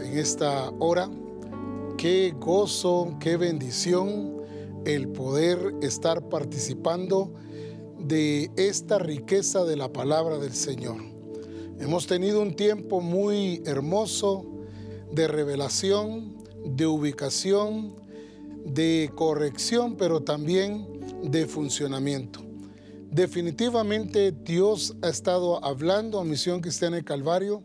en esta hora. Qué gozo, qué bendición el poder estar participando de esta riqueza de la palabra del Señor. Hemos tenido un tiempo muy hermoso de revelación, de ubicación, de corrección, pero también de funcionamiento. Definitivamente Dios ha estado hablando a Misión Cristiana de Calvario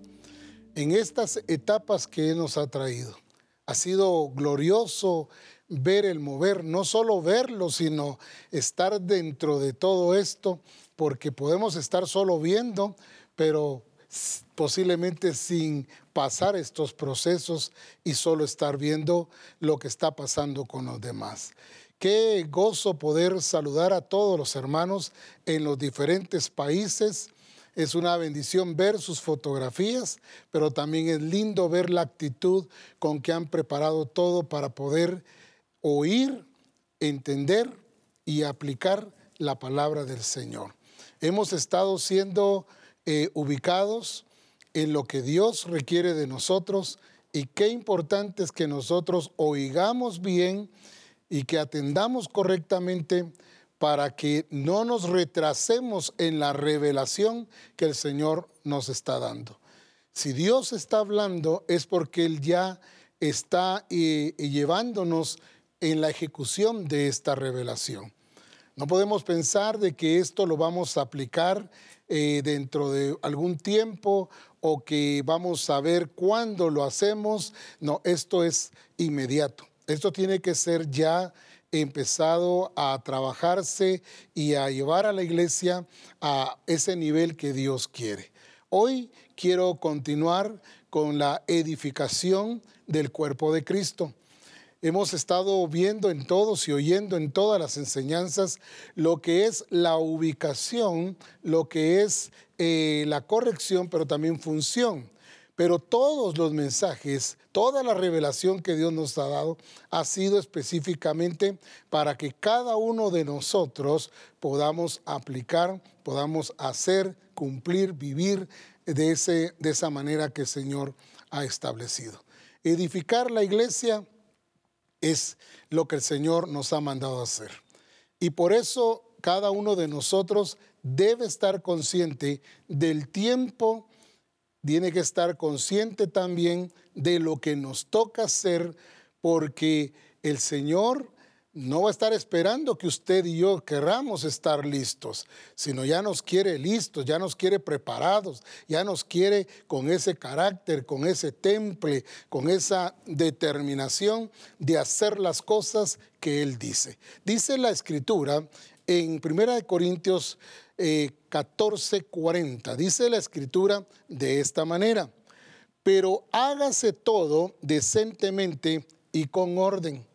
en estas etapas que nos ha traído. Ha sido glorioso ver el mover, no solo verlo, sino estar dentro de todo esto, porque podemos estar solo viendo, pero posiblemente sin pasar estos procesos y solo estar viendo lo que está pasando con los demás. Qué gozo poder saludar a todos los hermanos en los diferentes países es una bendición ver sus fotografías, pero también es lindo ver la actitud con que han preparado todo para poder oír, entender y aplicar la palabra del Señor. Hemos estado siendo eh, ubicados en lo que Dios requiere de nosotros y qué importante es que nosotros oigamos bien y que atendamos correctamente para que no nos retrasemos en la revelación que el Señor nos está dando. Si Dios está hablando es porque Él ya está eh, llevándonos en la ejecución de esta revelación. No podemos pensar de que esto lo vamos a aplicar eh, dentro de algún tiempo o que vamos a ver cuándo lo hacemos. No, esto es inmediato. Esto tiene que ser ya empezado a trabajarse y a llevar a la iglesia a ese nivel que Dios quiere. Hoy quiero continuar con la edificación del cuerpo de Cristo. Hemos estado viendo en todos y oyendo en todas las enseñanzas lo que es la ubicación, lo que es eh, la corrección, pero también función. Pero todos los mensajes, toda la revelación que Dios nos ha dado ha sido específicamente para que cada uno de nosotros podamos aplicar, podamos hacer, cumplir, vivir de, ese, de esa manera que el Señor ha establecido. Edificar la iglesia es lo que el Señor nos ha mandado hacer. Y por eso cada uno de nosotros debe estar consciente del tiempo tiene que estar consciente también de lo que nos toca hacer, porque el Señor no va a estar esperando que usted y yo querramos estar listos, sino ya nos quiere listos, ya nos quiere preparados, ya nos quiere con ese carácter, con ese temple, con esa determinación de hacer las cosas que Él dice. Dice la Escritura en 1 Corintios 14:40. Eh, Dice la escritura de esta manera, pero hágase todo decentemente y con orden.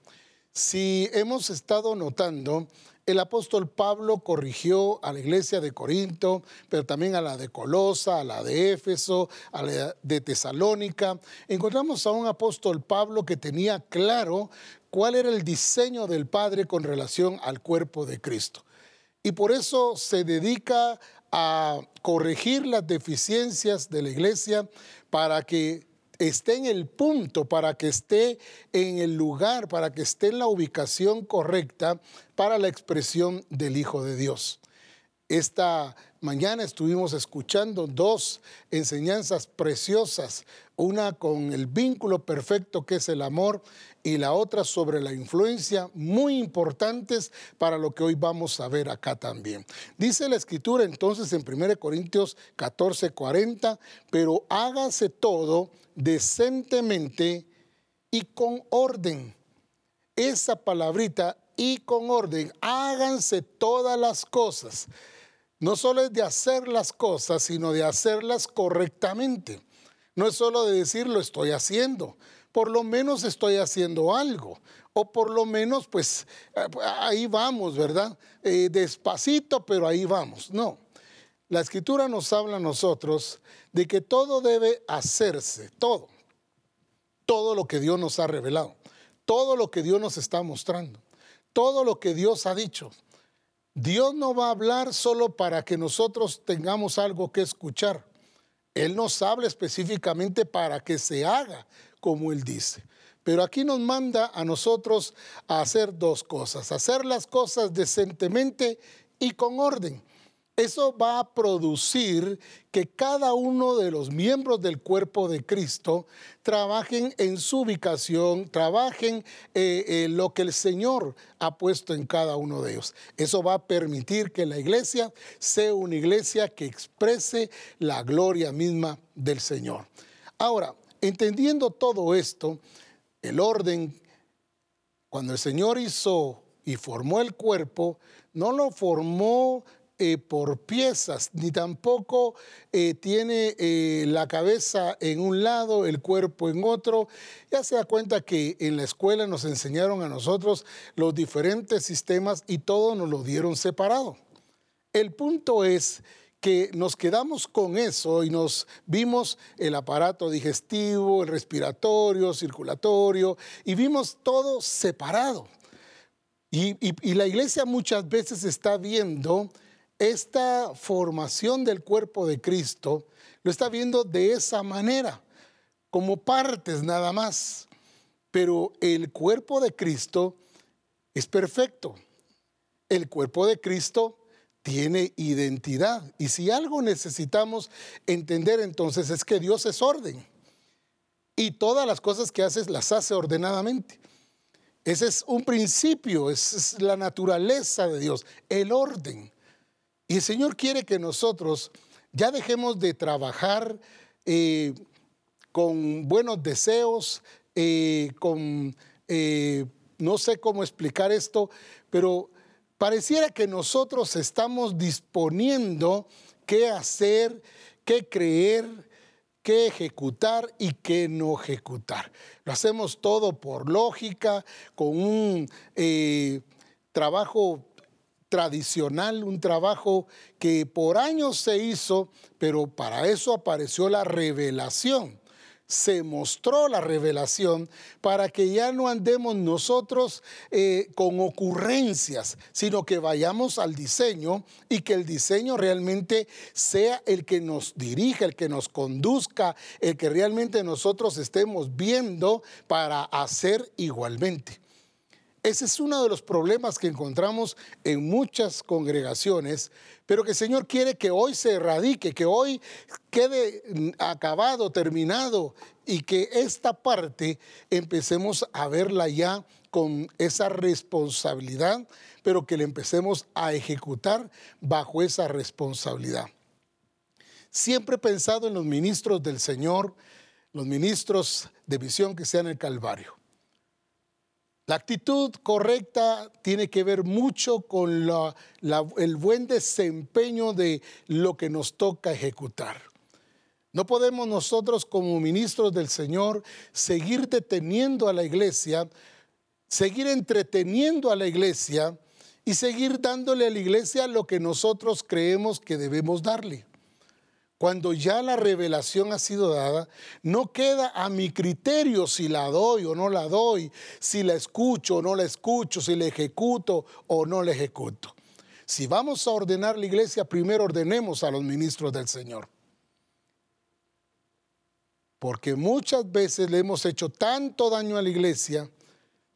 Si hemos estado notando, el apóstol Pablo corrigió a la iglesia de Corinto, pero también a la de Colosa, a la de Éfeso, a la de Tesalónica. Encontramos a un apóstol Pablo que tenía claro cuál era el diseño del Padre con relación al cuerpo de Cristo y por eso se dedica a corregir las deficiencias de la iglesia para que esté en el punto, para que esté en el lugar, para que esté en la ubicación correcta para la expresión del Hijo de Dios. Esta mañana estuvimos escuchando dos enseñanzas preciosas, una con el vínculo perfecto que es el amor y la otra sobre la influencia, muy importantes para lo que hoy vamos a ver acá también. Dice la escritura entonces en 1 Corintios 14, 40, pero hágase todo decentemente y con orden. Esa palabrita y con orden, háganse todas las cosas. No solo es de hacer las cosas, sino de hacerlas correctamente. No es solo de decir lo estoy haciendo, por lo menos estoy haciendo algo. O por lo menos, pues ahí vamos, ¿verdad? Eh, despacito, pero ahí vamos. No. La escritura nos habla a nosotros de que todo debe hacerse, todo. Todo lo que Dios nos ha revelado, todo lo que Dios nos está mostrando, todo lo que Dios ha dicho. Dios no va a hablar solo para que nosotros tengamos algo que escuchar. Él nos habla específicamente para que se haga como Él dice. Pero aquí nos manda a nosotros a hacer dos cosas, hacer las cosas decentemente y con orden. Eso va a producir que cada uno de los miembros del cuerpo de Cristo trabajen en su ubicación, trabajen en eh, lo que el Señor ha puesto en cada uno de ellos. Eso va a permitir que la iglesia sea una iglesia que exprese la gloria misma del Señor. Ahora, entendiendo todo esto, el orden, cuando el Señor hizo y formó el cuerpo, no lo formó eh, por piezas, ni tampoco eh, tiene eh, la cabeza en un lado, el cuerpo en otro. Ya se da cuenta que en la escuela nos enseñaron a nosotros los diferentes sistemas y todo nos lo dieron separado. El punto es que nos quedamos con eso y nos vimos el aparato digestivo, el respiratorio, circulatorio, y vimos todo separado. y, la iglesia muchas veces está viendo esta formación del cuerpo de Cristo lo está viendo de esa manera, como partes nada más. Pero el cuerpo de Cristo es perfecto. El cuerpo de Cristo tiene identidad. Y si algo necesitamos entender entonces es que Dios es orden. Y todas las cosas que hace las hace ordenadamente. Ese es un principio, es la naturaleza de Dios, el orden. Y el Señor quiere que nosotros ya dejemos de trabajar eh, con buenos deseos, eh, con, eh, no sé cómo explicar esto, pero pareciera que nosotros estamos disponiendo qué hacer, qué creer, qué ejecutar y qué no ejecutar. Lo hacemos todo por lógica, con un trabajo tradicional, un trabajo que por años se hizo, pero para eso apareció la revelación. Se mostró la revelación para que ya no andemos nosotros eh, con ocurrencias, sino que vayamos al diseño y que el diseño realmente sea el que nos dirija, el que nos conduzca, el que realmente nosotros estemos viendo para hacer igualmente. Ese es uno de los problemas que encontramos en muchas congregaciones, pero que el Señor quiere que hoy se erradique, que hoy quede acabado, terminado y que esta parte empecemos a verla ya con esa responsabilidad, pero que le empecemos a ejecutar bajo esa responsabilidad. Siempre he pensado en los ministros del Señor, los ministros de visión que sean el Calvario. La actitud correcta tiene que ver mucho con el buen desempeño de lo que nos toca ejecutar. No podemos nosotros como ministros del Señor seguir deteniendo a la iglesia, seguir entreteniendo a la iglesia y seguir dándole a la iglesia lo que nosotros creemos que debemos darle. Cuando ya la revelación ha sido dada, no queda a mi criterio si la doy o no la doy, si la escucho o no la escucho, si la ejecuto o no la ejecuto. Si vamos a ordenar la iglesia, primero ordenemos a los ministros del Señor. Porque muchas veces le hemos hecho tanto daño a la iglesia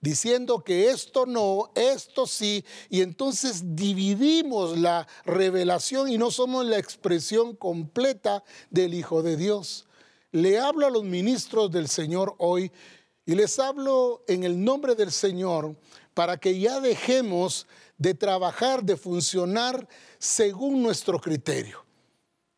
diciendo que esto no, esto sí, y entonces dividimos la revelación y no somos la expresión completa del Hijo de Dios. Le hablo a los ministros del Señor hoy y les hablo en el nombre del Señor para que ya dejemos de trabajar, de funcionar según nuestro criterio,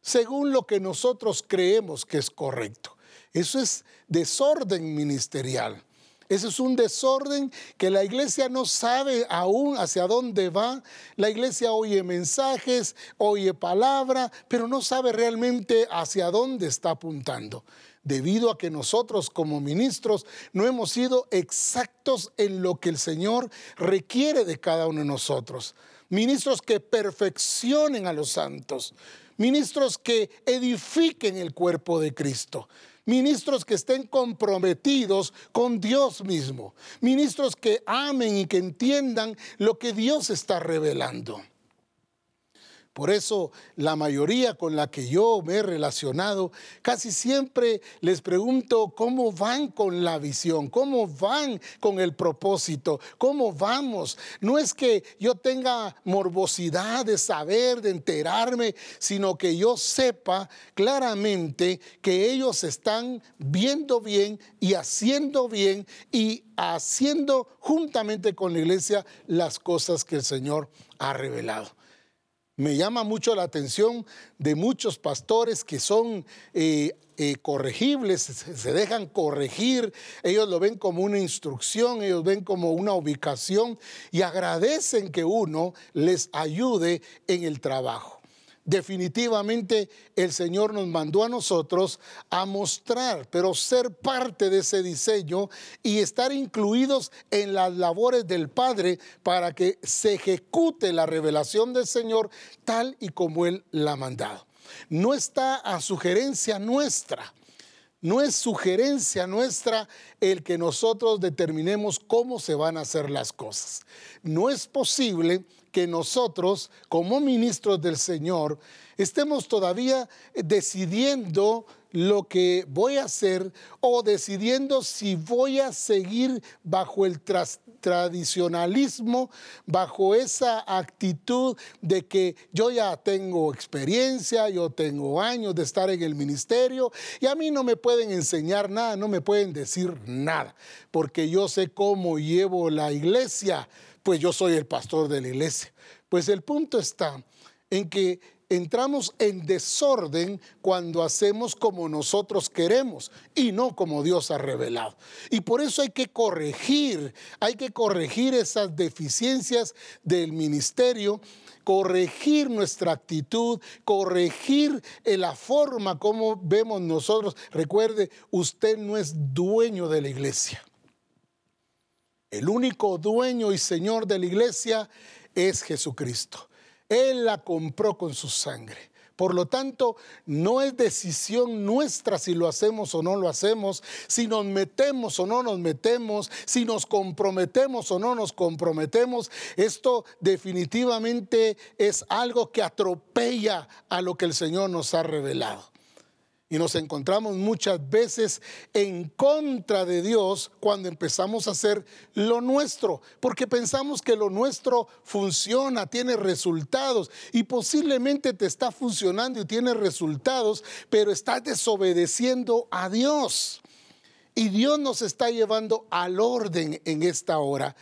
según lo que nosotros creemos que es correcto. Eso es desorden ministerial. Ese es un desorden que la iglesia no sabe aún hacia dónde va. La iglesia oye mensajes, oye palabra, pero no sabe realmente hacia dónde está apuntando. Debido a que nosotros como ministros no hemos sido exactos en lo que el Señor requiere de cada uno de nosotros. Ministros que perfeccionen a los santos. Ministros que edifiquen el cuerpo de Cristo ministros que estén comprometidos con Dios mismo, ministros que amen y que entiendan lo que Dios está revelando. Por eso la mayoría con la que yo me he relacionado, casi siempre les pregunto cómo van con la visión, cómo van con el propósito, cómo vamos. No es que yo tenga morbosidad de saber, de enterarme, sino que yo sepa claramente que ellos están viendo bien y haciendo bien y haciendo juntamente con la iglesia las cosas que el Señor ha revelado. Me llama mucho la atención de muchos pastores que son eh, eh, corregibles, se dejan corregir, ellos lo ven como una instrucción, ellos ven como una ubicación y agradecen que uno les ayude en el trabajo definitivamente el Señor nos mandó a nosotros a mostrar, pero ser parte de ese diseño y estar incluidos en las labores del Padre para que se ejecute la revelación del Señor tal y como Él la ha mandado. No está a sugerencia nuestra. No es sugerencia nuestra el que nosotros determinemos cómo se van a hacer las cosas. No es posible que nosotros, como ministros del Señor, estemos todavía decidiendo lo que voy a hacer o decidiendo si voy a seguir bajo el tradicionalismo, bajo esa actitud de que yo ya tengo experiencia, yo tengo años de estar en el ministerio y a mí no me pueden enseñar nada, no me pueden decir nada, porque yo sé cómo llevo la iglesia pues yo soy el pastor de la iglesia. Pues el punto está en que entramos en desorden cuando hacemos como nosotros queremos y no como Dios ha revelado. Y por eso hay que corregir, hay que corregir esas deficiencias del ministerio corregir nuestra actitud, corregir la forma como vemos nosotros. Recuerde, usted no es dueño de la iglesia. El único dueño y señor de la iglesia es Jesucristo. Él la compró con su sangre. Por lo tanto, no es decisión nuestra si lo hacemos o no lo hacemos, si nos metemos o no nos metemos, si nos comprometemos o no nos comprometemos. Esto definitivamente es algo que atropella a lo que el Señor nos ha revelado. Y nos encontramos muchas veces en contra de Dios cuando empezamos a hacer lo nuestro, porque pensamos que lo nuestro funciona, tiene resultados y posiblemente te está funcionando y tiene resultados, pero estás desobedeciendo a Dios. Y Dios nos está llevando al orden en esta hora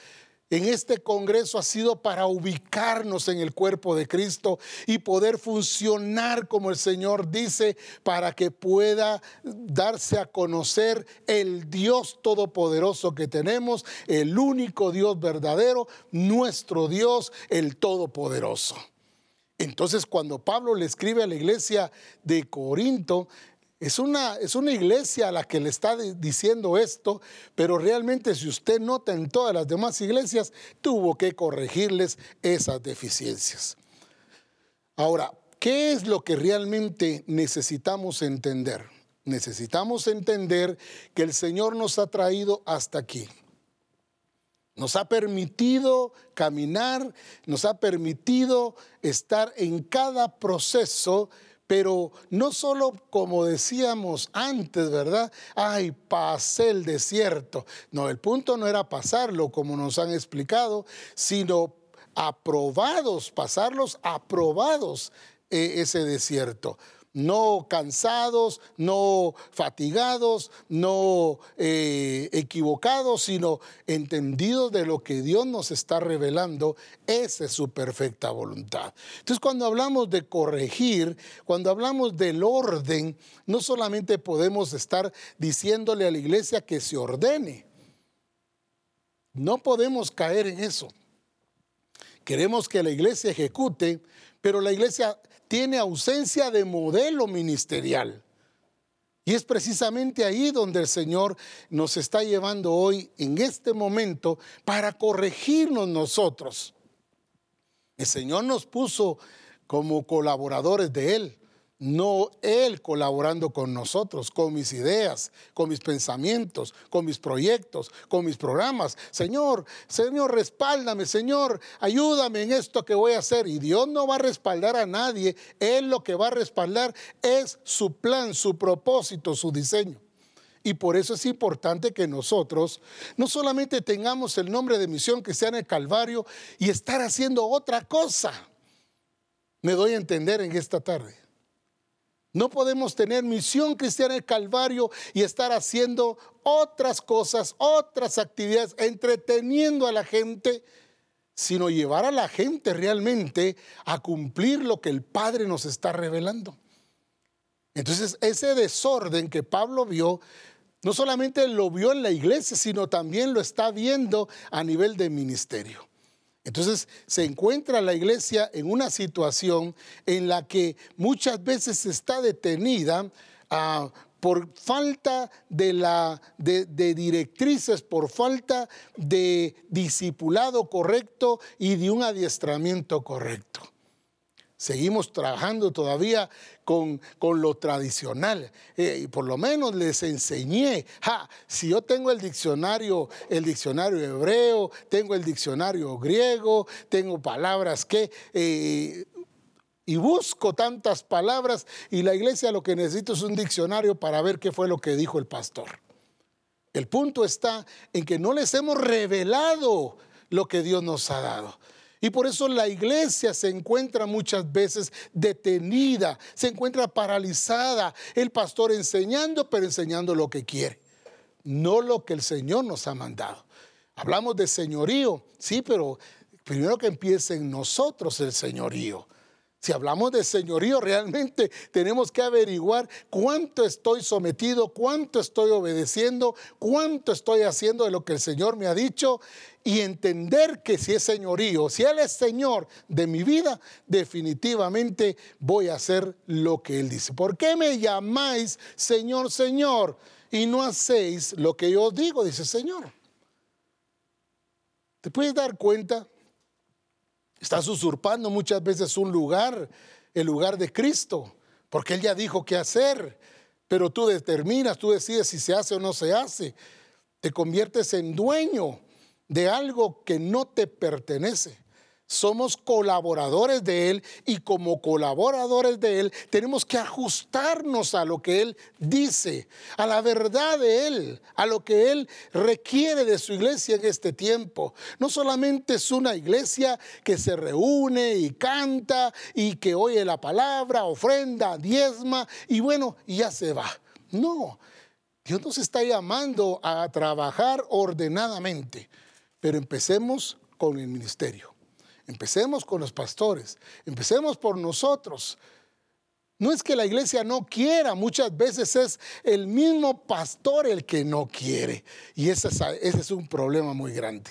en este Congreso ha sido para ubicarnos en el cuerpo de Cristo y poder funcionar como el Señor dice para que pueda darse a conocer el Dios todopoderoso que tenemos, el único Dios verdadero, nuestro Dios, el todopoderoso. Entonces cuando Pablo le escribe a la iglesia de Corinto, es una, es una iglesia a la que le está diciendo esto, pero realmente si usted nota en todas las demás iglesias, tuvo que corregirles esas deficiencias. Ahora, ¿qué es lo que realmente necesitamos entender? Necesitamos entender que el Señor nos ha traído hasta aquí. Nos ha permitido caminar, nos ha permitido estar en cada proceso pero no solo como decíamos antes, ¿verdad? Ay, pasé el desierto. No, el punto no era pasarlo como nos han explicado, sino aprobados, pasarlos aprobados eh, ese desierto no cansados, no fatigados, no eh, equivocados, sino entendidos de lo que Dios nos está revelando. Esa es su perfecta voluntad. Entonces cuando hablamos de corregir, cuando hablamos del orden, no solamente podemos estar diciéndole a la iglesia que se ordene. No podemos caer en eso. Queremos que la iglesia ejecute, pero la iglesia tiene ausencia de modelo ministerial. Y es precisamente ahí donde el Señor nos está llevando hoy, en este momento, para corregirnos nosotros. El Señor nos puso como colaboradores de Él. No Él colaborando con nosotros, con mis ideas, con mis pensamientos, con mis proyectos, con mis programas. Señor, Señor, respáldame, Señor, ayúdame en esto que voy a hacer. Y Dios no va a respaldar a nadie, Él lo que va a respaldar es su plan, su propósito, su diseño. Y por eso es importante que nosotros no solamente tengamos el nombre de misión que sea en el Calvario y estar haciendo otra cosa. Me doy a entender en esta tarde. No podemos tener misión cristiana en el Calvario y estar haciendo otras cosas, otras actividades, entreteniendo a la gente, sino llevar a la gente realmente a cumplir lo que el Padre nos está revelando. Entonces, ese desorden que Pablo vio, no solamente lo vio en la iglesia, sino también lo está viendo a nivel de ministerio. Entonces se encuentra la iglesia en una situación en la que muchas veces está detenida ah, por falta de, de, directrices, por falta de discipulado correcto y de un adiestramiento correcto. Seguimos trabajando todavía con, lo tradicional. Eh, y por lo menos les enseñé, si yo tengo el diccionario, el diccionario hebreo, tengo el diccionario griego, tengo palabras que... Eh, y busco tantas palabras y la iglesia lo que necesita es un diccionario para ver qué fue lo que dijo el pastor. El punto está en que no les hemos revelado lo que Dios nos ha dado. Y por eso la iglesia se encuentra muchas veces detenida, se encuentra paralizada. El pastor enseñando, pero enseñando lo que quiere, no lo que el Señor nos ha mandado. Hablamos de señorío, sí, pero primero que empiece en nosotros el señorío. Si hablamos de señorío, realmente tenemos que averiguar cuánto estoy sometido, cuánto estoy obedeciendo, cuánto estoy haciendo de lo que el Señor me ha dicho y entender que si es señorío, si Él es Señor de mi vida, definitivamente voy a hacer lo que Él dice. ¿Por qué me llamáis Señor, Señor y no hacéis lo que yo digo? Dice Señor. ¿Te puedes dar cuenta? Estás usurpando muchas veces un lugar, el lugar de Cristo, porque Él ya dijo qué hacer, pero tú determinas, tú decides si se hace o no se hace. Te conviertes en dueño de algo que no te pertenece. Somos colaboradores de Él y como colaboradores de Él tenemos que ajustarnos a lo que Él dice, a la verdad de Él, a lo que Él requiere de su iglesia en este tiempo. No solamente es una iglesia que se reúne y canta y que oye la palabra, ofrenda, diezma y bueno, y ya se va. No, Dios nos está llamando a trabajar ordenadamente, pero empecemos con el ministerio. Empecemos con los pastores, empecemos por nosotros. No es que la iglesia no quiera, muchas veces es el mismo pastor el que no quiere. Y ese es, ese es un problema muy grande.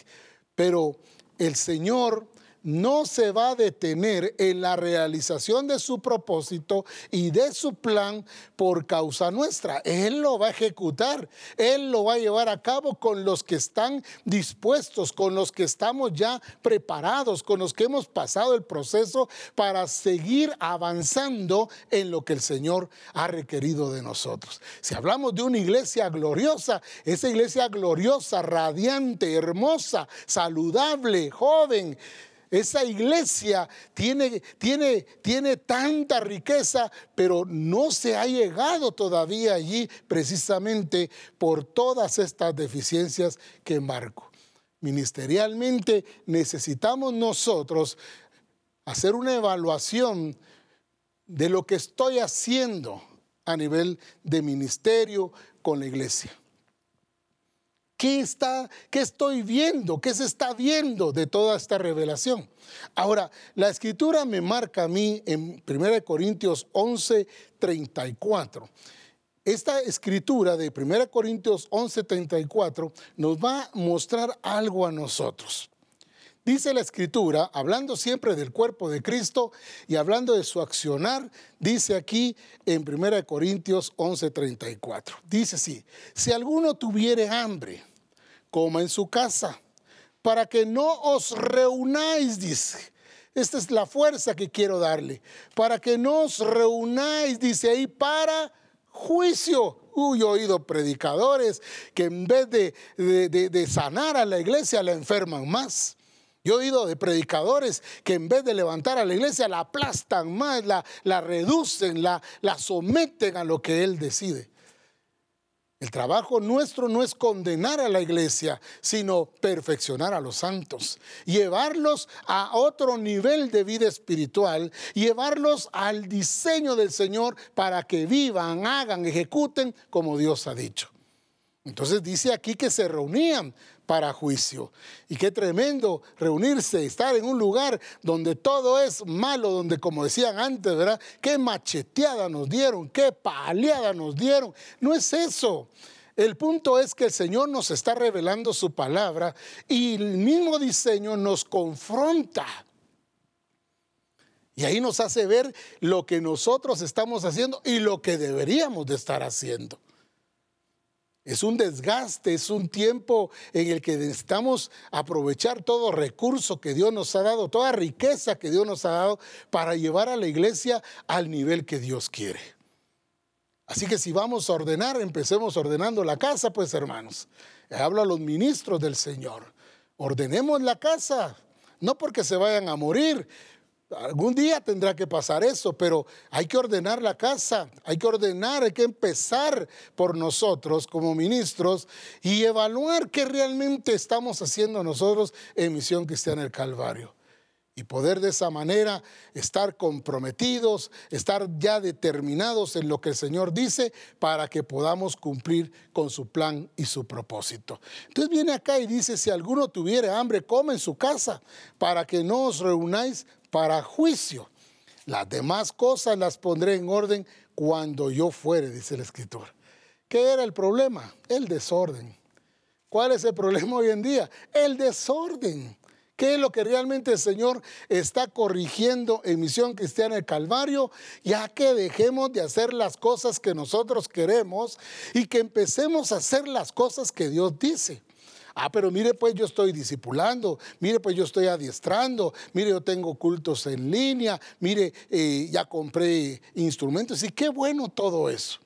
Pero el Señor no se va a detener en la realización de su propósito y de su plan por causa nuestra. Él lo va a ejecutar, Él lo va a llevar a cabo con los que están dispuestos, con los que estamos ya preparados, con los que hemos pasado el proceso para seguir avanzando en lo que el Señor ha requerido de nosotros. Si hablamos de una iglesia gloriosa, esa iglesia gloriosa, radiante, hermosa, saludable, joven, esa iglesia tiene, tiene, tiene tanta riqueza, pero no se ha llegado todavía allí precisamente por todas estas deficiencias que marco. Ministerialmente necesitamos nosotros hacer una evaluación de lo que estoy haciendo a nivel de ministerio con la iglesia. ¿Qué, está, ¿Qué estoy viendo? ¿Qué se está viendo de toda esta revelación? Ahora, la escritura me marca a mí en 1 Corintios 11, 34. Esta escritura de 1 Corintios 11, 34 nos va a mostrar algo a nosotros. Dice la escritura, hablando siempre del cuerpo de Cristo y hablando de su accionar, dice aquí en 1 Corintios 11:34. Dice así, si alguno tuviere hambre, coma en su casa, para que no os reunáis, dice. Esta es la fuerza que quiero darle. Para que nos reunáis, dice ahí, para juicio. Uy, he oído predicadores que en vez de, de, sanar a la iglesia la enferman más. Yo he oído de predicadores que en vez de levantar a la iglesia la aplastan más, la, la reducen, la, la someten a lo que él decide. El trabajo nuestro no es condenar a la iglesia, sino perfeccionar a los santos, llevarlos a otro nivel de vida espiritual, llevarlos al diseño del Señor para que vivan, hagan, ejecuten como Dios ha dicho. Entonces dice aquí que se reunían para juicio. Y qué tremendo reunirse, estar en un lugar donde todo es malo, donde como decían antes, ¿verdad? Qué macheteada nos dieron, qué paleada nos dieron. No es eso. El punto es que el Señor nos está revelando su palabra y el mismo diseño nos confronta. Y ahí nos hace ver lo que nosotros estamos haciendo y lo que deberíamos de estar haciendo. Es un desgaste, es un tiempo en el que necesitamos aprovechar todo recurso que Dios nos ha dado, toda riqueza que Dios nos ha dado para llevar a la iglesia al nivel que Dios quiere. Así que si vamos a ordenar, empecemos ordenando la casa, pues hermanos. Hablo a los ministros del Señor. Ordenemos la casa, no porque se vayan a morir, Algún día tendrá que pasar eso, pero hay que ordenar la casa, hay que ordenar, hay que empezar por nosotros como ministros y evaluar qué realmente estamos haciendo nosotros en Misión Cristiana del Calvario. Y poder de esa manera estar comprometidos, estar ya determinados en lo que el Señor dice para que podamos cumplir con su plan y su propósito. Entonces viene acá y dice, si alguno tuviere hambre, come en su casa para que no os reunáis para juicio. Las demás cosas las pondré en orden cuando yo fuere, dice el escritor. ¿Qué era el problema? El desorden. ¿Cuál es el problema hoy en día? El desorden. ¿Qué es lo que realmente el Señor está corrigiendo en Misión Cristiana del Calvario? Ya que dejemos de hacer las cosas que nosotros queremos y que empecemos a hacer las cosas que Dios dice. Ah, pero mire, pues yo estoy discipulando, mire, pues yo estoy adiestrando, mire, yo tengo cultos en línea, mire, eh, ya compré instrumentos y qué bueno todo eso.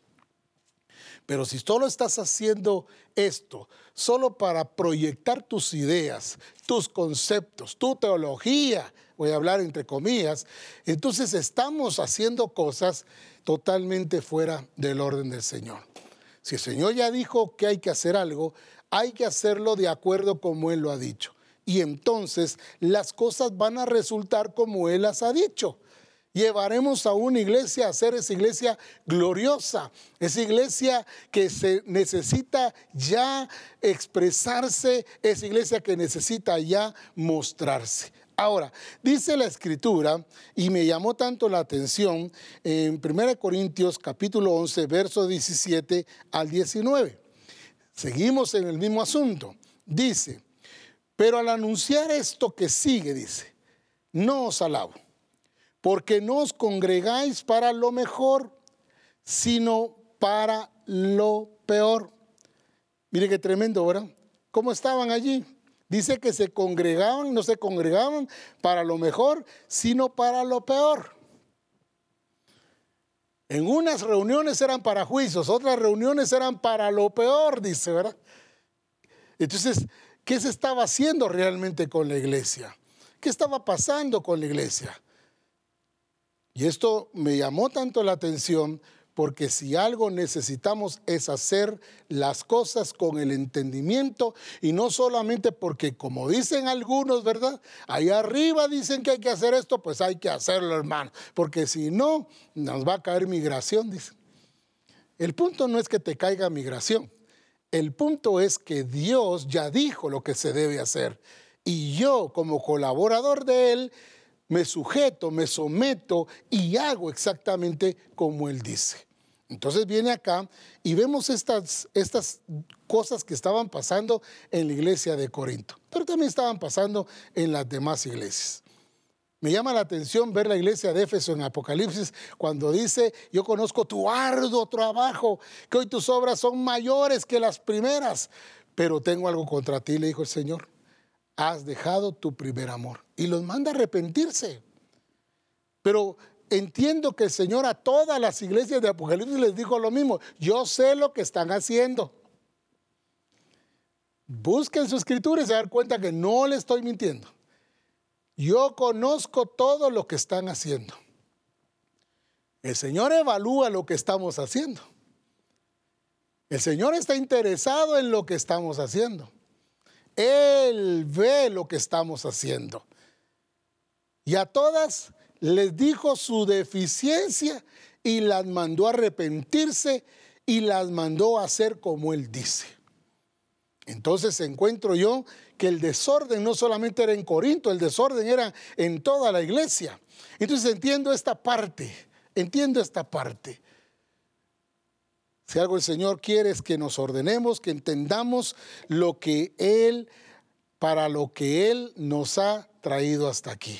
Pero si solo estás haciendo esto, solo para proyectar tus ideas, tus conceptos, tu teología, voy a hablar entre comillas, entonces estamos haciendo cosas totalmente fuera del orden del Señor. Si el Señor ya dijo que hay que hacer algo, hay que hacerlo de acuerdo como Él lo ha dicho. Y entonces las cosas van a resultar como Él las ha dicho. Llevaremos a una iglesia a ser esa iglesia gloriosa, esa iglesia que se necesita ya expresarse, esa iglesia que necesita ya mostrarse. Ahora, dice la escritura, y me llamó tanto la atención, en 1 Corintios capítulo 11, verso 17 al 19. Seguimos en el mismo asunto. Dice, pero al anunciar esto que sigue, dice, no os alabo, porque no os congregáis para lo mejor, sino para lo peor. Mire qué tremendo, ¿verdad? ¿Cómo estaban allí? Dice que se congregaban, no se congregaban para lo mejor, sino para lo peor. En unas reuniones eran para juicios, otras reuniones eran para lo peor, dice, ¿verdad? Entonces, ¿qué se estaba haciendo realmente con la iglesia? ¿Qué estaba pasando con la iglesia? Y esto me llamó tanto la atención porque si algo necesitamos es hacer las cosas con el entendimiento y no solamente porque como dicen algunos, ¿verdad? Ahí arriba dicen que hay que hacer esto, pues hay que hacerlo, hermano, porque si no, nos va a caer migración, dice. El punto no es que te caiga migración, el punto es que Dios ya dijo lo que se debe hacer y yo como colaborador de Él, me sujeto, me someto y hago exactamente como Él dice. Entonces viene acá y vemos estas, estas cosas que estaban pasando en la iglesia de Corinto, pero también estaban pasando en las demás iglesias. Me llama la atención ver la iglesia de Éfeso en Apocalipsis cuando dice, yo conozco tu arduo trabajo, que hoy tus obras son mayores que las primeras, pero tengo algo contra ti, le dijo el Señor. has dejado tu primer amor. Y los manda a arrepentirse. Pero entiendo que el Señor a todas las iglesias de Apocalipsis les dijo lo mismo. Yo sé lo que están haciendo. Busquen su escritura y se dan cuenta que no le estoy mintiendo. Yo conozco todo lo que están haciendo. El Señor evalúa lo que estamos haciendo. El Señor está interesado en lo que estamos haciendo. Él ve lo que estamos haciendo. Y a todas les dijo su deficiencia y las mandó a arrepentirse y las mandó a hacer como Él dice. Entonces encuentro yo que el desorden no solamente era en Corinto, el desorden era en toda la iglesia. Entonces entiendo esta parte, entiendo esta parte. Si algo el Señor quiere es que nos ordenemos, que entendamos lo que Él, para lo que Él nos ha traído hasta aquí.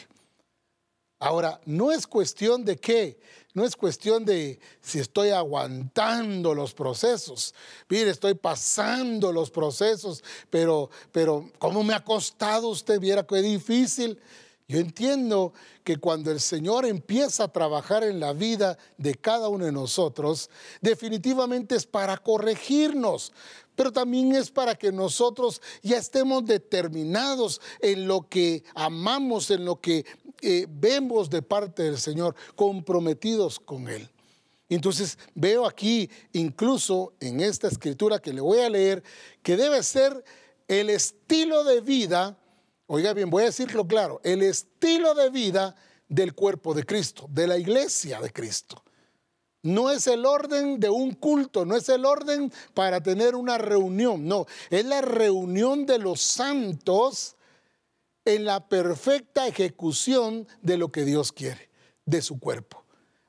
Ahora, no es cuestión de qué, no es cuestión de si estoy aguantando los procesos. Mire, estoy pasando los procesos, pero, pero ¿cómo me ha costado? Usted viera qué difícil. Yo entiendo que cuando el Señor empieza a trabajar en la vida de cada uno de nosotros, definitivamente es para corregirnos, pero también es para que nosotros ya estemos determinados en lo que amamos, en lo que eh, vemos de parte del Señor, comprometidos con Él. Entonces veo aquí, incluso en esta escritura que le voy a leer, que debe ser el estilo de vida Oiga bien, voy a decirlo claro, el estilo de vida del cuerpo de Cristo, de la iglesia de Cristo. No es el orden de un culto, no es el orden para tener una reunión, no, es la reunión de los santos en la perfecta ejecución de lo que Dios quiere, de su cuerpo.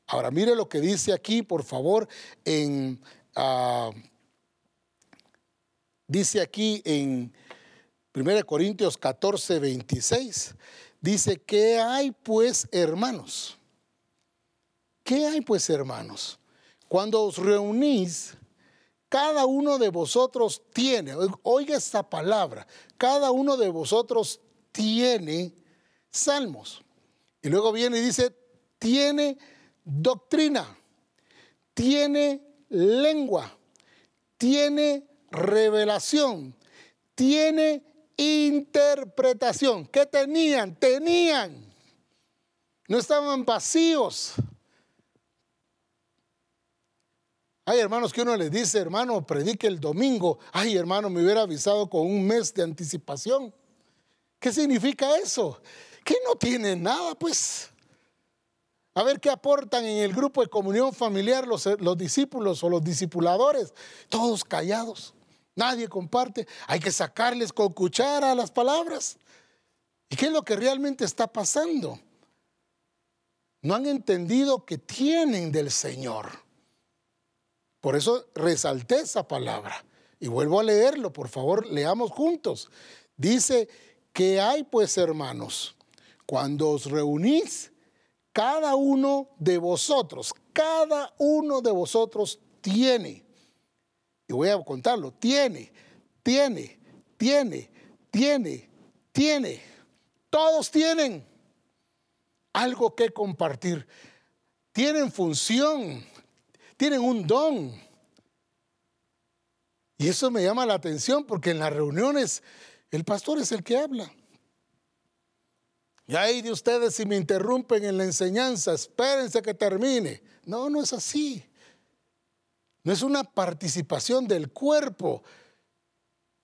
Ahora, mire lo que dice aquí, por favor, en... Ah, dice aquí en 1 Corintios 14, 26, dice, ¿qué hay pues hermanos? ¿Qué hay pues hermanos? Cuando os reunís, cada uno de vosotros tiene, oiga esta palabra, cada uno de vosotros tiene salmos. Y luego viene y dice, tiene doctrina, tiene lengua, tiene revelación, tiene interpretación. ¿Qué tenían? Tenían. No estaban vacíos. Hay hermanos que uno les dice, hermano, predique el domingo. Ay, hermano, me hubiera avisado con un mes de anticipación. ¿Qué significa eso? Que no tienen nada, pues. A ver qué aportan en el grupo de comunión familiar los, los discípulos o los discipuladores. Todos callados. Nadie comparte. Hay que sacarles con cuchara las palabras. ¿Y qué es lo que realmente está pasando? No han entendido que tienen del Señor. Por eso resalté esa palabra. Y vuelvo a leerlo, por favor, leamos juntos. Dice que hay pues hermanos, cuando os reunís, cada uno de vosotros, cada uno de vosotros tiene y voy a contarlo, tiene, tiene, tiene, tiene, tiene. Todos tienen algo que compartir. Tienen función, tienen un don. Y eso me llama la atención porque en las reuniones el pastor es el que habla. Y ahí de ustedes si me interrumpen en la enseñanza, espérense que termine. No, no es así. No es una participación del cuerpo.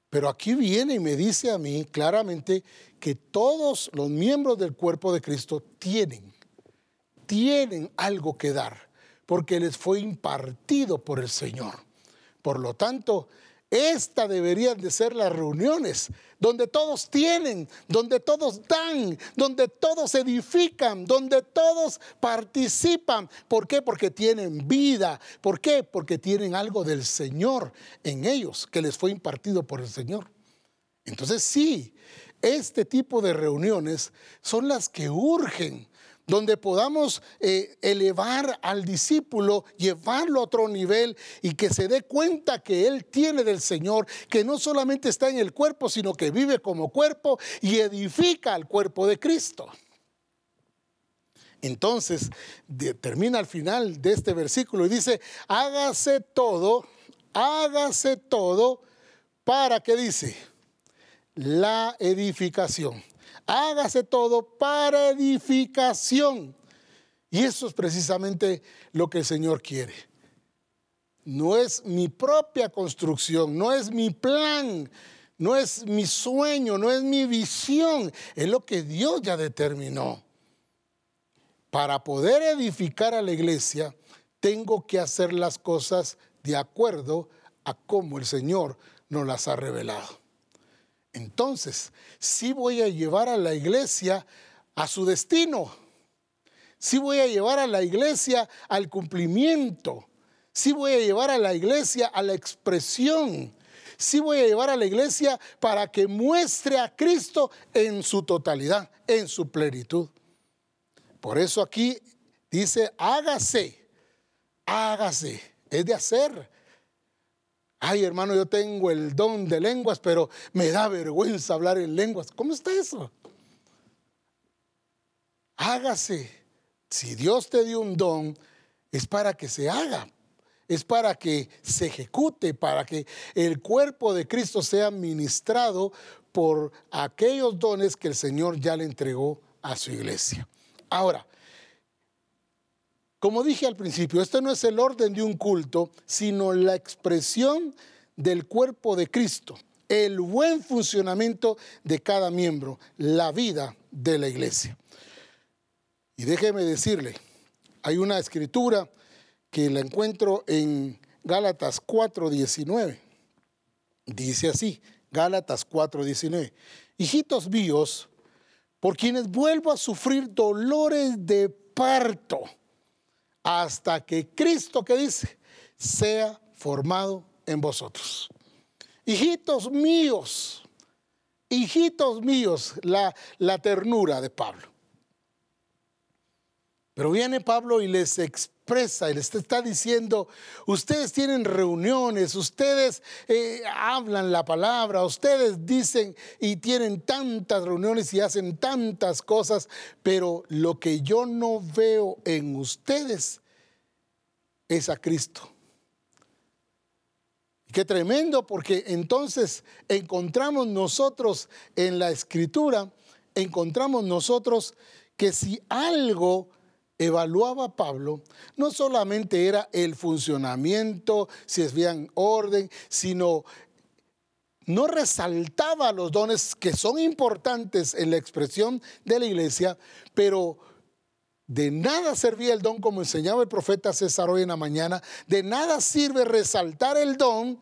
Pero aquí viene y me dice a mí claramente que todos los miembros del cuerpo de Cristo tienen, tienen algo que dar, porque les fue impartido por el Señor. Por lo tanto, esta deberían de ser las reuniones donde todos tienen, donde todos dan, donde todos edifican, donde todos participan. ¿Por qué? Porque tienen vida. ¿Por qué? Porque tienen algo del Señor en ellos que les fue impartido por el Señor. Entonces sí, este tipo de reuniones son las que urgen donde podamos eh, elevar al discípulo, llevarlo a otro nivel y que se dé cuenta que Él tiene del Señor, que no solamente está en el cuerpo, sino que vive como cuerpo y edifica al cuerpo de Cristo. Entonces, termina al final de este versículo y dice, hágase todo, hágase todo para, ¿qué dice? La edificación. Hágase todo para edificación. Y eso es precisamente lo que el Señor quiere. No es mi propia construcción, no es mi plan, no es mi sueño, no es mi visión, es lo que Dios ya determinó. Para poder edificar a la iglesia, tengo que hacer las cosas de acuerdo a cómo el Señor nos las ha revelado. Entonces, sí voy a llevar a la iglesia a su destino. Sí voy a llevar a la iglesia al cumplimiento. Sí voy a llevar a la iglesia a la expresión. Sí voy a llevar a la iglesia para que muestre a Cristo en su totalidad, en su plenitud. Por eso aquí dice, hágase, hágase, es de hacer. Ay, hermano, yo tengo el don de lenguas, pero me da vergüenza hablar en lenguas. ¿Cómo está eso? Hágase. Si Dios te dio un don, es para que se haga, es para que se ejecute, para que el cuerpo de Cristo sea ministrado por aquellos dones que el Señor ya le entregó a su iglesia. Ahora, como dije al principio, este no es el orden de un culto, sino la expresión del cuerpo de Cristo, el buen funcionamiento de cada miembro, la vida de la iglesia. Y déjeme decirle, hay una escritura que la encuentro en Gálatas 4:19. Dice así, Gálatas 4:19. Hijitos míos, por quienes vuelvo a sufrir dolores de parto hasta que Cristo, que dice, sea formado en vosotros. Hijitos míos, hijitos míos, la, la ternura de Pablo. Pero viene Pablo y les y les está diciendo, ustedes tienen reuniones, ustedes eh, hablan la palabra, ustedes dicen y tienen tantas reuniones y hacen tantas cosas, pero lo que yo no veo en ustedes es a Cristo. Qué tremendo, porque entonces encontramos nosotros en la escritura, encontramos nosotros que si algo evaluaba Pablo, no solamente era el funcionamiento, si es bien orden, sino no resaltaba los dones que son importantes en la expresión de la iglesia, pero de nada servía el don como enseñaba el profeta César hoy en la mañana, de nada sirve resaltar el don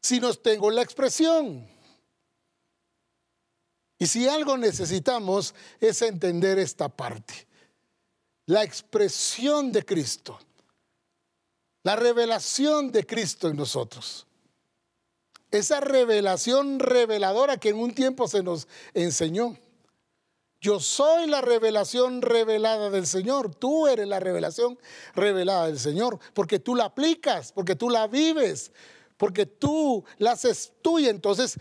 si no tengo la expresión. Y si algo necesitamos es entender esta parte la expresión de Cristo, la revelación de Cristo en nosotros. Esa revelación reveladora que en un tiempo se nos enseñó. Yo soy la revelación revelada del Señor. Tú eres la revelación revelada del Señor. Porque tú la aplicas, porque tú la vives, porque tú la haces tuya. Entonces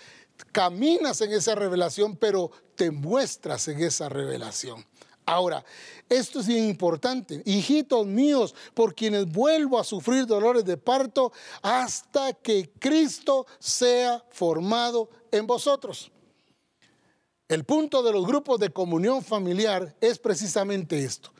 caminas en esa revelación, pero te muestras en esa revelación. Ahora, esto es importante. Hijitos míos, por quienes vuelvo a sufrir dolores de parto hasta que Cristo sea formado en vosotros. El punto de los grupos de comunión familiar es precisamente esto.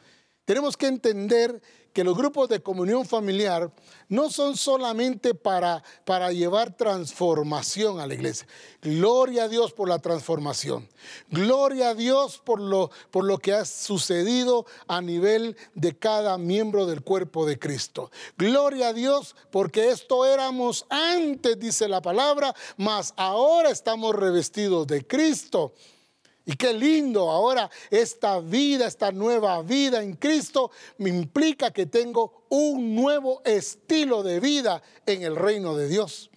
Tenemos que entender que los grupos de comunión familiar no son solamente para, para llevar transformación a la iglesia. Gloria a Dios por la transformación. Gloria a Dios por lo, por lo que ha sucedido a nivel de cada miembro del cuerpo de Cristo. Gloria a Dios porque esto éramos antes, dice la palabra, mas ahora estamos revestidos de Cristo. Y qué lindo ahora esta vida, esta nueva vida en Cristo me implica que tengo un nuevo estilo de vida en el reino de Dios.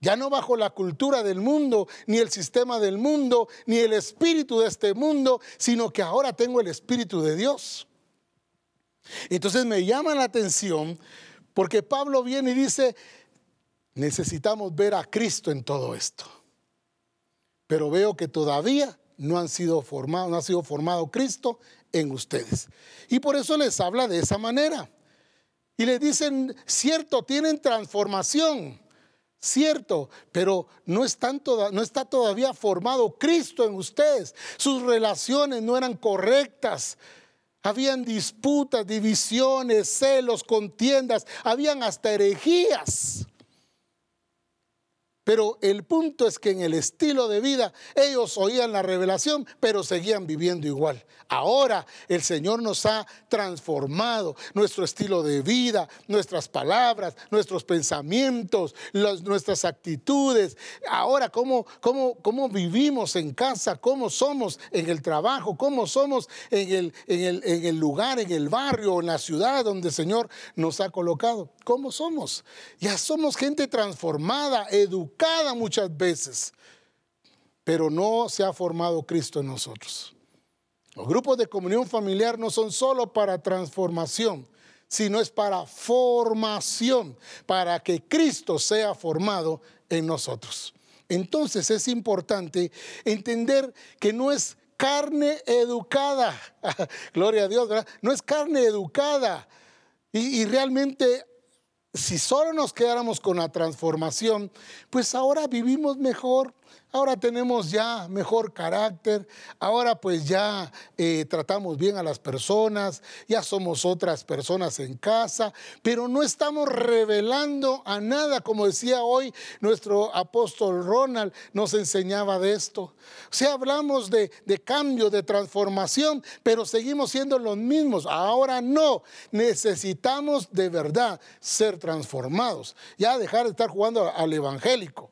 Ya no bajo la cultura del mundo, ni el sistema del mundo, ni el espíritu de este mundo, sino que ahora tengo el espíritu de Dios. Entonces me llama la atención porque Pablo viene y dice, necesitamos ver a Cristo en todo esto. Pero veo que todavía no han sido formados, no ha sido formado Cristo en ustedes. Y por eso les habla de esa manera. Y les dicen, cierto, tienen transformación, cierto, pero no, están no está todavía formado Cristo en ustedes. Sus relaciones no eran correctas. Habían disputas, divisiones, celos, contiendas, habían hasta herejías. Pero el punto es que en el estilo de vida ellos oían la revelación, pero seguían viviendo igual. Ahora el Señor nos ha transformado nuestro estilo de vida, nuestras palabras, nuestros pensamientos, nuestras actitudes. Ahora cómo, cómo, cómo vivimos en casa, cómo somos en el trabajo, cómo somos en el, en, el, en el lugar, en el barrio, en la ciudad donde el Señor nos ha colocado. ¿Cómo somos? Ya somos gente transformada, educada muchas veces, pero no se ha formado Cristo en nosotros. Los grupos de comunión familiar no son solo para transformación, sino es para formación, para que Cristo sea formado en nosotros. Entonces es importante entender que no es carne educada, gloria a Dios, no es carne educada. Y realmente si solo nos quedáramos con la transformación, pues ahora vivimos mejor, ahora tenemos ya mejor carácter, ahora pues ya eh, tratamos bien a las personas, ya somos otras personas en casa, pero no estamos revelando a nada, como decía hoy nuestro apóstol Ronald, nos enseñaba de esto. O sea, hablamos de, de cambio, de transformación, pero seguimos siendo los mismos. Ahora no, necesitamos de verdad ser transformados, ya dejar de estar jugando al evangélico.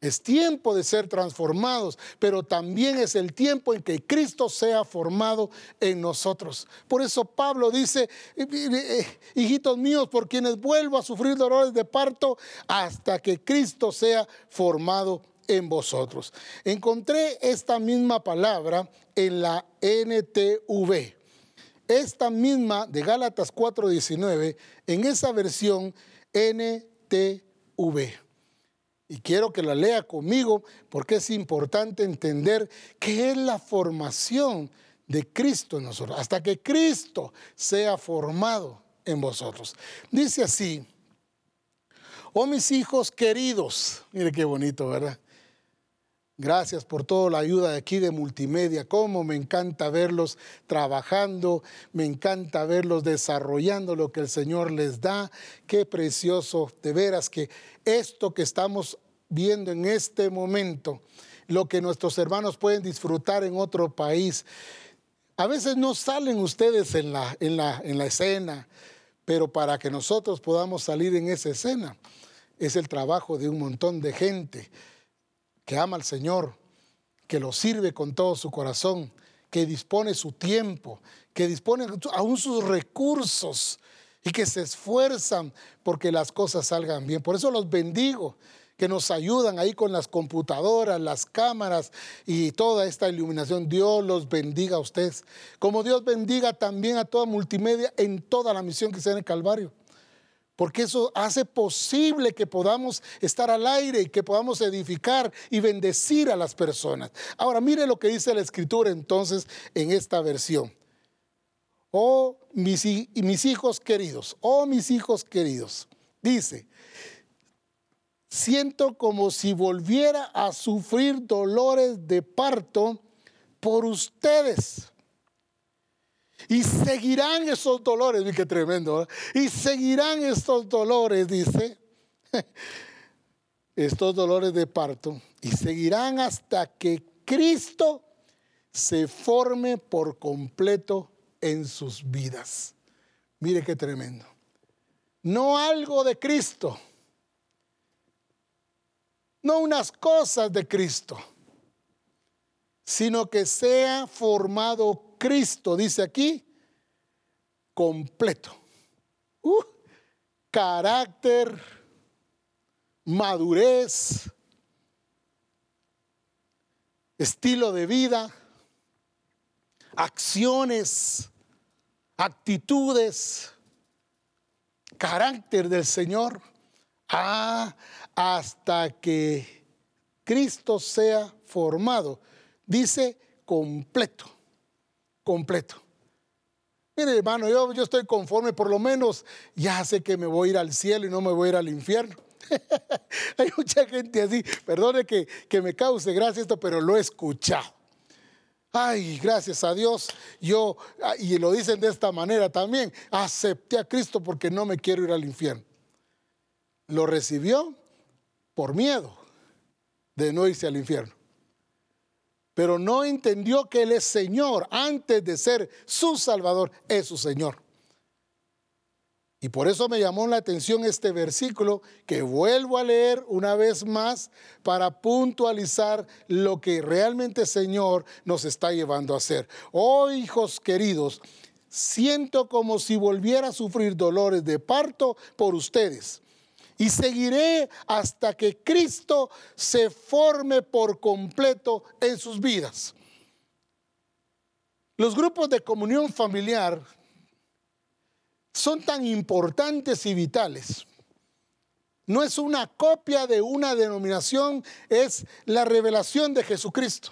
Es tiempo de ser transformados, pero también es el tiempo en que Cristo sea formado en nosotros. Por eso Pablo dice, eh, eh, hijitos míos, por quienes vuelvo a sufrir dolores de parto hasta que Cristo sea formado en vosotros. Encontré esta misma palabra en la NTV. Esta misma de Gálatas 4:19, en esa versión NTV. Y quiero que la lea conmigo porque es importante entender qué es la formación de Cristo en nosotros, hasta que Cristo sea formado en vosotros. Dice así, oh mis hijos queridos, mire qué bonito, ¿verdad? Gracias por toda la ayuda de aquí de multimedia. Cómo me encanta verlos trabajando, me encanta verlos desarrollando lo que el Señor les da. Qué precioso, de veras que esto que estamos viendo en este momento, lo que nuestros hermanos pueden disfrutar en otro país. A veces no salen ustedes en la, en la, en la escena, pero para que nosotros podamos salir en esa escena es el trabajo de un montón de gente que ama al Señor, que lo sirve con todo su corazón, que dispone su tiempo, que dispone aún sus recursos y que se esfuerzan porque las cosas salgan bien. Por eso los bendigo, que nos ayudan ahí con las computadoras, las cámaras y toda esta iluminación. Dios los bendiga a ustedes. Como Dios bendiga también a toda multimedia en toda la misión que sea en el Calvario porque eso hace posible que podamos estar al aire y que podamos edificar y bendecir a las personas. Ahora, mire lo que dice la escritura entonces en esta versión. Oh, mis, hijos queridos, oh, mis hijos queridos, dice, siento como si volviera a sufrir dolores de parto por ustedes. Y seguirán esos dolores, qué tremendo. ¿eh? Y seguirán estos dolores, dice, estos dolores de parto. Y seguirán hasta que Cristo se forme por completo en sus vidas. Mire qué tremendo. No algo de Cristo. No unas cosas de Cristo, sino que sea formado Cristo, dice aquí, completo. Uh, carácter, madurez, estilo de vida, acciones, actitudes, carácter del Señor, ah, hasta que Cristo sea formado. Dice completo, completo. Mire, hermano, yo, estoy conforme, por lo menos ya sé que me voy a ir al cielo y no me voy a ir al infierno. Hay mucha gente así, perdone que, que me cause gracia esto, pero lo he escuchado. Ay, gracias a Dios, yo, ah, y lo dicen de esta manera también, acepté a Cristo porque no me quiero ir al infierno. Lo recibió por miedo de no irse al infierno. Pero no entendió que Él es Señor. Antes de ser su Salvador, es su Señor. Y por eso me llamó la atención este versículo que vuelvo a leer una vez más para puntualizar lo que realmente Señor nos está llevando a hacer. Oh hijos queridos, siento como si volviera a sufrir dolores de parto por ustedes. Y seguiré hasta que Cristo se forme por completo en sus vidas. Los grupos de comunión familiar son tan importantes y vitales. No es una copia de una denominación, es la revelación de Jesucristo.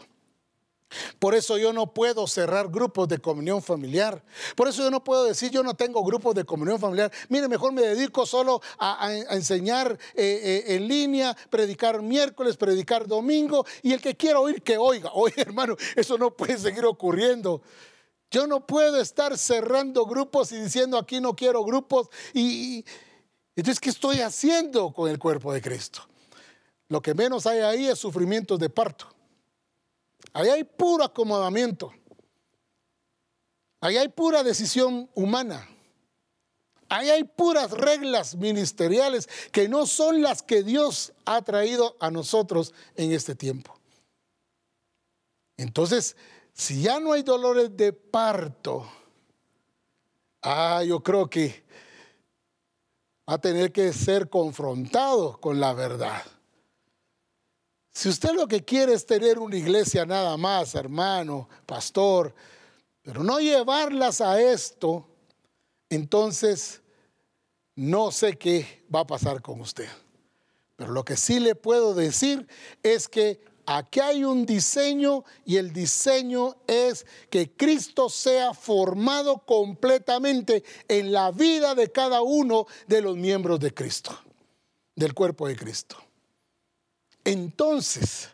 Por eso yo no puedo cerrar grupos de comunión familiar. Por eso yo no puedo decir yo no tengo grupos de comunión familiar. Mire, mejor me dedico solo a, enseñar eh, eh, en línea, predicar miércoles, predicar domingo y el que quiera oír que oiga. Oye, hermano, eso no puede seguir ocurriendo. Yo no puedo estar cerrando grupos y diciendo aquí no quiero grupos. Y, entonces, ¿qué estoy haciendo con el cuerpo de Cristo? Lo que menos hay ahí es sufrimientos de parto. Ahí hay puro acomodamiento. Ahí hay pura decisión humana. Ahí hay puras reglas ministeriales que no son las que Dios ha traído a nosotros en este tiempo. Entonces, si ya no hay dolores de parto, ah, yo creo que va a tener que ser confrontado con la verdad. Si usted lo que quiere es tener una iglesia nada más, hermano, pastor, pero no llevarlas a esto, entonces no sé qué va a pasar con usted. Pero lo que sí le puedo decir es que Aquí hay un diseño y el diseño es que Cristo sea formado completamente en la vida de cada uno de los miembros de Cristo, del cuerpo de Cristo. Entonces,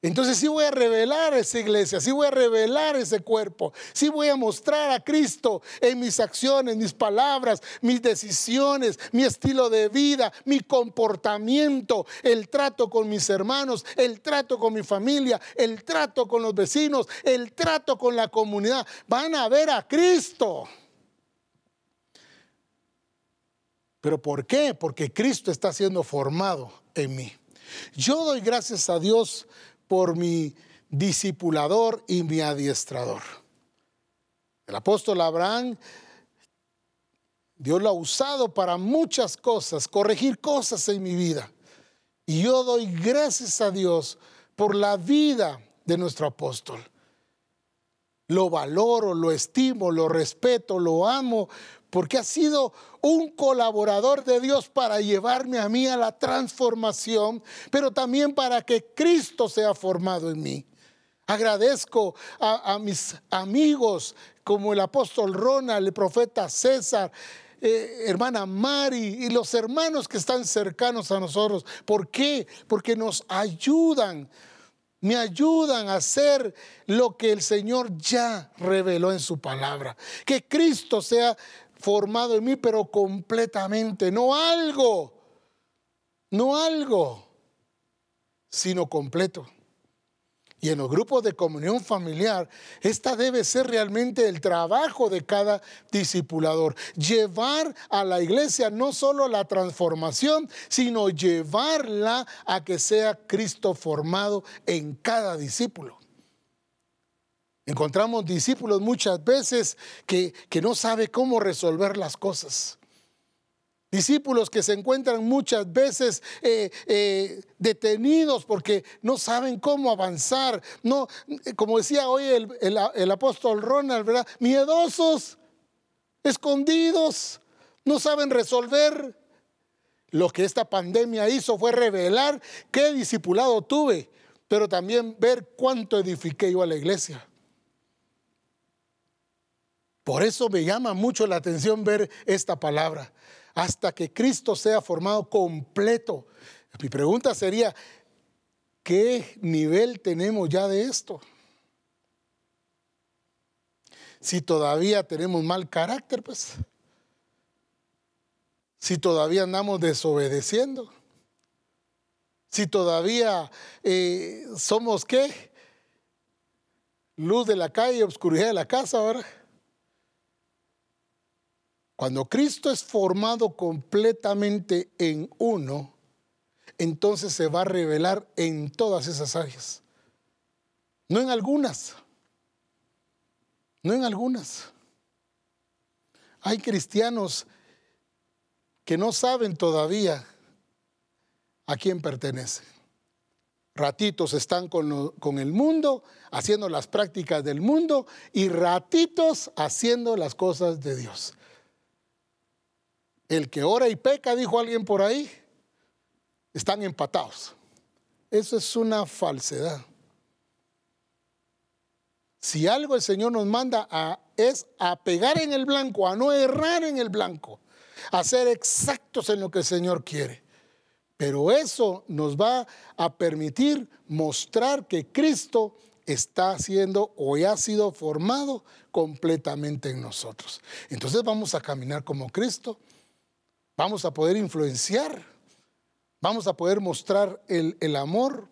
entonces sí voy a revelar esa iglesia, sí voy a revelar ese cuerpo, sí voy a mostrar a Cristo en mis acciones, mis palabras, mis decisiones, mi estilo de vida, mi comportamiento, el trato con mis hermanos, el trato con mi familia, el trato con los vecinos, el trato con la comunidad. Van a ver a Cristo. ¿Pero por qué? Porque Cristo está siendo formado en mí. Yo doy gracias a Dios por mi discipulador y mi adiestrador. El apóstol Abraham, Dios lo ha usado para muchas cosas, corregir cosas en mi vida. Y yo doy gracias a Dios por la vida de nuestro apóstol. Lo valoro, lo estimo, lo respeto, lo amo, porque ha sido un colaborador de Dios para llevarme a mí a la transformación, pero también para que Cristo sea formado en mí. Agradezco a, mis amigos como el apóstol Ronald, el profeta César, eh, hermana Mari y los hermanos que están cercanos a nosotros. ¿Por qué? Porque nos ayudan, me ayudan a hacer lo que el Señor ya reveló en su palabra. Que Cristo sea formado en mí, pero completamente, no algo, no algo, sino completo. Y en los grupos de comunión familiar, esta debe ser realmente el trabajo de cada discipulador. Llevar a la iglesia no solo la transformación, sino llevarla a que sea Cristo formado en cada discípulo. Encontramos discípulos muchas veces que, no sabe cómo resolver las cosas. Discípulos que se encuentran muchas veces eh, eh, detenidos porque no saben cómo avanzar. No, como decía hoy el, el apóstol Ronald, ¿verdad? Miedosos, escondidos, no saben resolver. Lo que esta pandemia hizo fue revelar qué discipulado tuve, pero también ver cuánto edifiqué yo a la iglesia. Por eso me llama mucho la atención ver esta palabra hasta que Cristo sea formado completo. Mi pregunta sería, ¿qué nivel tenemos ya de esto? Si todavía tenemos mal carácter, pues. Si todavía andamos desobedeciendo. Si todavía eh, somos qué? Luz de la calle, obscuridad de la casa, ¿verdad? Cuando Cristo es formado completamente en uno, entonces se va a revelar en todas esas áreas. No en algunas. No en algunas. Hay cristianos que no saben todavía a quién pertenece. Ratitos están con, con, el mundo, haciendo las prácticas del mundo, y ratitos haciendo las cosas de Dios. El que ora y peca, dijo alguien por ahí, están empatados. Eso es una falsedad. Si algo el Señor nos manda a, es a pegar en el blanco, a no errar en el blanco, a ser exactos en lo que el Señor quiere. Pero eso nos va a permitir mostrar que Cristo está siendo o ha sido formado completamente en nosotros. Entonces vamos a caminar como Cristo vamos a poder influenciar, vamos a poder mostrar el, amor,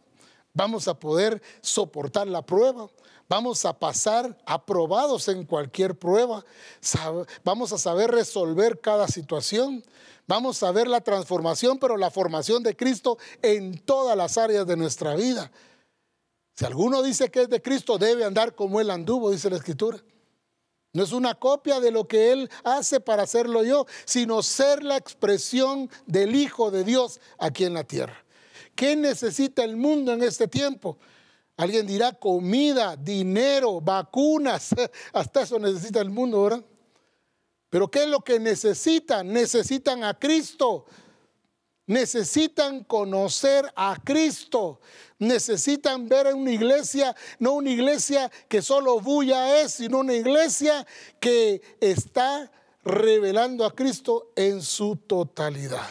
vamos a poder soportar la prueba, vamos a pasar aprobados en cualquier prueba, vamos a saber resolver cada situación, vamos a ver la transformación, pero la formación de Cristo en todas las áreas de nuestra vida. Si alguno dice que es de Cristo, debe andar como Él anduvo, dice la Escritura. No es una copia de lo que Él hace para hacerlo yo, sino ser la expresión del Hijo de Dios aquí en la tierra. ¿Qué necesita el mundo en este tiempo? Alguien dirá comida, dinero, vacunas, hasta eso necesita el mundo, ¿verdad? Pero ¿qué es lo que necesitan? Necesitan a Cristo, necesitan conocer a Cristo, necesitan ver en una iglesia, no una iglesia que solo bulla es, sino una iglesia que está revelando a Cristo en su totalidad.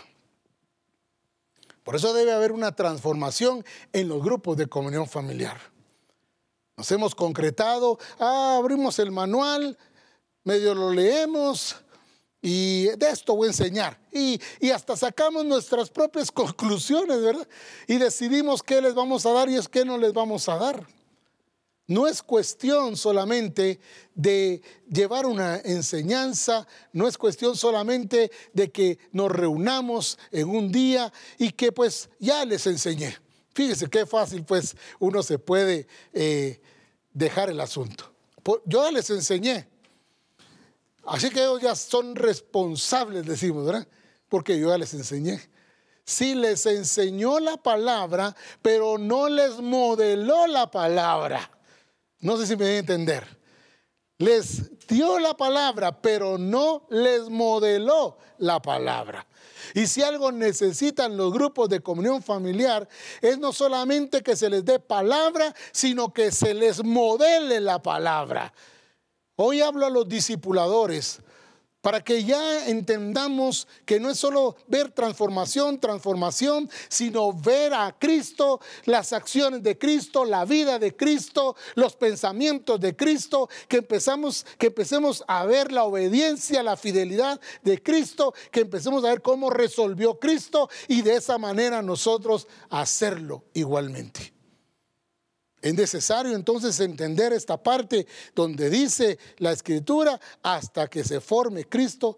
Por eso debe haber una transformación en los grupos de comunión familiar. Nos hemos concretado, ah, abrimos el manual, medio lo leemos, y de esto voy a enseñar. Y, hasta sacamos nuestras propias conclusiones, ¿verdad? Y decidimos qué les vamos a dar y es qué no les vamos a dar. No es cuestión solamente de llevar una enseñanza, no es cuestión solamente de que nos reunamos en un día y que pues ya les enseñé. Fíjese qué fácil pues uno se puede eh, dejar el asunto. Yo ya les enseñé, Así que ellos ya son responsables, decimos, ¿verdad? Porque yo ya les enseñé. Sí les enseñó la palabra, pero no les modeló la palabra. No sé si me voy a entender. Les dio la palabra, pero no les modeló la palabra. Y si algo necesitan los grupos de comunión familiar, es no solamente que se les dé palabra, sino que se les modele la palabra. Hoy hablo a los discipuladores para que ya entendamos que no es solo ver transformación, transformación, sino ver a Cristo, las acciones de Cristo, la vida de Cristo, los pensamientos de Cristo, que empezamos que empecemos a ver la obediencia, la fidelidad de Cristo, que empecemos a ver cómo resolvió Cristo y de esa manera nosotros hacerlo igualmente. Es necesario entonces entender esta parte donde dice la escritura hasta que se forme Cristo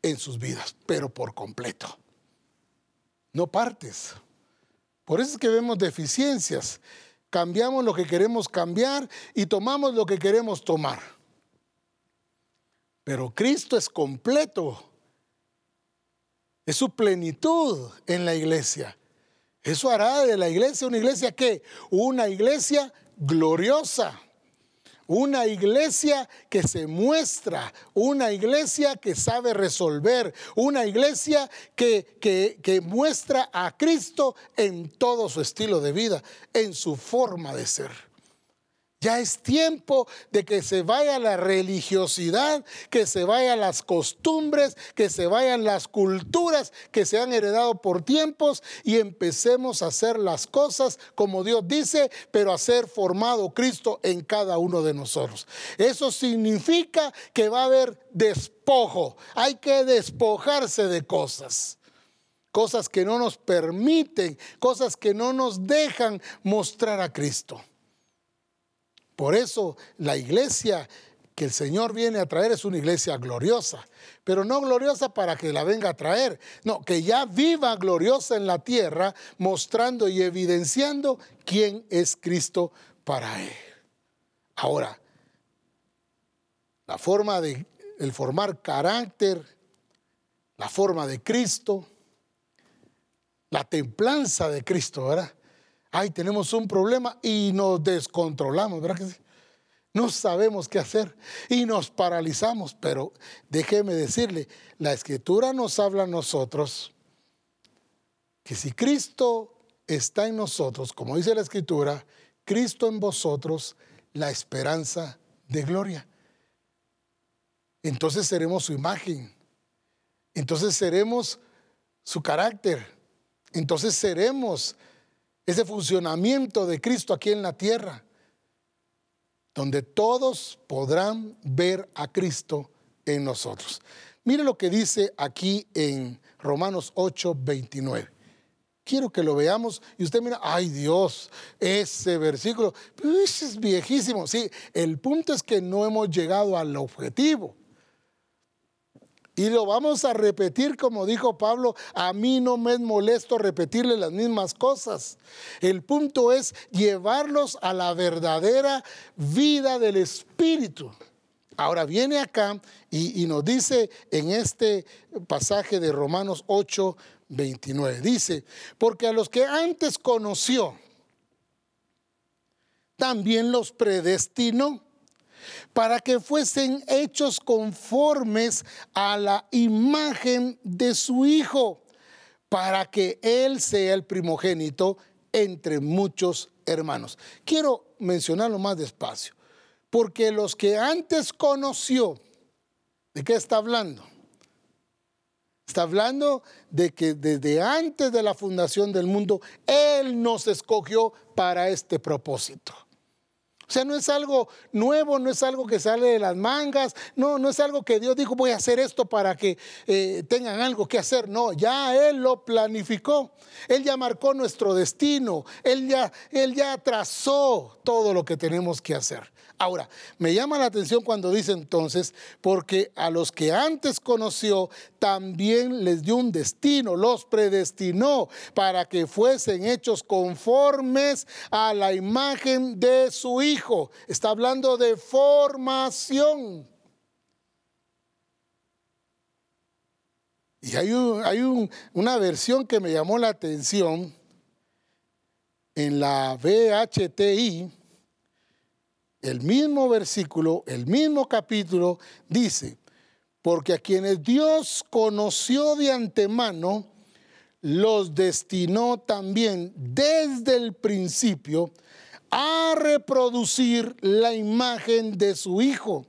en sus vidas, pero por completo. No partes. Por eso es que vemos deficiencias. Cambiamos lo que queremos cambiar y tomamos lo que queremos tomar. Pero Cristo es completo es su plenitud en la iglesia. Eso hará de la iglesia una iglesia que una iglesia gloriosa. Una iglesia que se muestra, una iglesia que sabe resolver, una iglesia que, que, que, muestra a Cristo en todo su estilo de vida, en su forma de ser. Ya es tiempo de que se vaya la religiosidad, que se vayan las costumbres, que se vayan las culturas que se han heredado por tiempos y empecemos a hacer las cosas como Dios dice, pero a ser formado Cristo en cada uno de nosotros. Eso significa que va a haber despojo, hay que despojarse de cosas cosas que no nos permiten, cosas que no nos dejan mostrar a Cristo. Por eso la iglesia que el Señor viene a traer es una iglesia gloriosa, pero no gloriosa para que la venga a traer, no, que ya viva gloriosa en la tierra, mostrando y evidenciando quién es Cristo para él. Ahora, la forma de el formar carácter, la forma de Cristo, la templanza de Cristo, ¿verdad? Ay, tenemos un problema y nos descontrolamos, ¿verdad que sí? No sabemos qué hacer y nos paralizamos, pero déjeme decirle, la escritura nos habla a nosotros que si Cristo está en nosotros, como dice la escritura, Cristo en vosotros, la esperanza de gloria. Entonces seremos su imagen, entonces seremos su carácter, entonces seremos ese funcionamiento de Cristo aquí en la tierra, donde todos podrán ver a Cristo en nosotros. Mire lo que dice aquí en Romanos 8, 29. Quiero que lo veamos y usted mira, ay Dios, ese versículo es viejísimo. Sí, el punto es que no hemos llegado al objetivo. Y lo vamos a repetir como dijo Pablo, a mí no me es molesto repetirle las mismas cosas. El punto es llevarlos a la verdadera vida del Espíritu. Ahora viene acá y, nos dice en este pasaje de Romanos 8, 29, dice, porque a los que antes conoció, también los predestinó para que fuesen hechos conformes a la imagen de su Hijo, para que Él sea el primogénito entre muchos hermanos. Quiero mencionarlo más despacio, porque los que antes conoció, ¿de qué está hablando? Está hablando de que desde antes de la fundación del mundo, Él nos escogió para este propósito. O sea, no es algo nuevo, no es algo que sale de las mangas, no, no es algo que Dios dijo voy a hacer esto para que eh, tengan algo que hacer. No, ya Él lo planificó, Él ya marcó nuestro destino, Él ya, Él ya trazó todo lo que tenemos que hacer. Ahora, me llama la atención cuando dice entonces, porque a los que antes conoció, también les dio un destino, los predestinó para que fuesen hechos conformes a la imagen de su Hijo. Está hablando de formación. Y hay, una versión que me llamó la atención en la VHTI el mismo versículo, el mismo capítulo, dice, porque a quienes Dios conoció de antemano, los destinó también desde el principio a reproducir la imagen de su Hijo,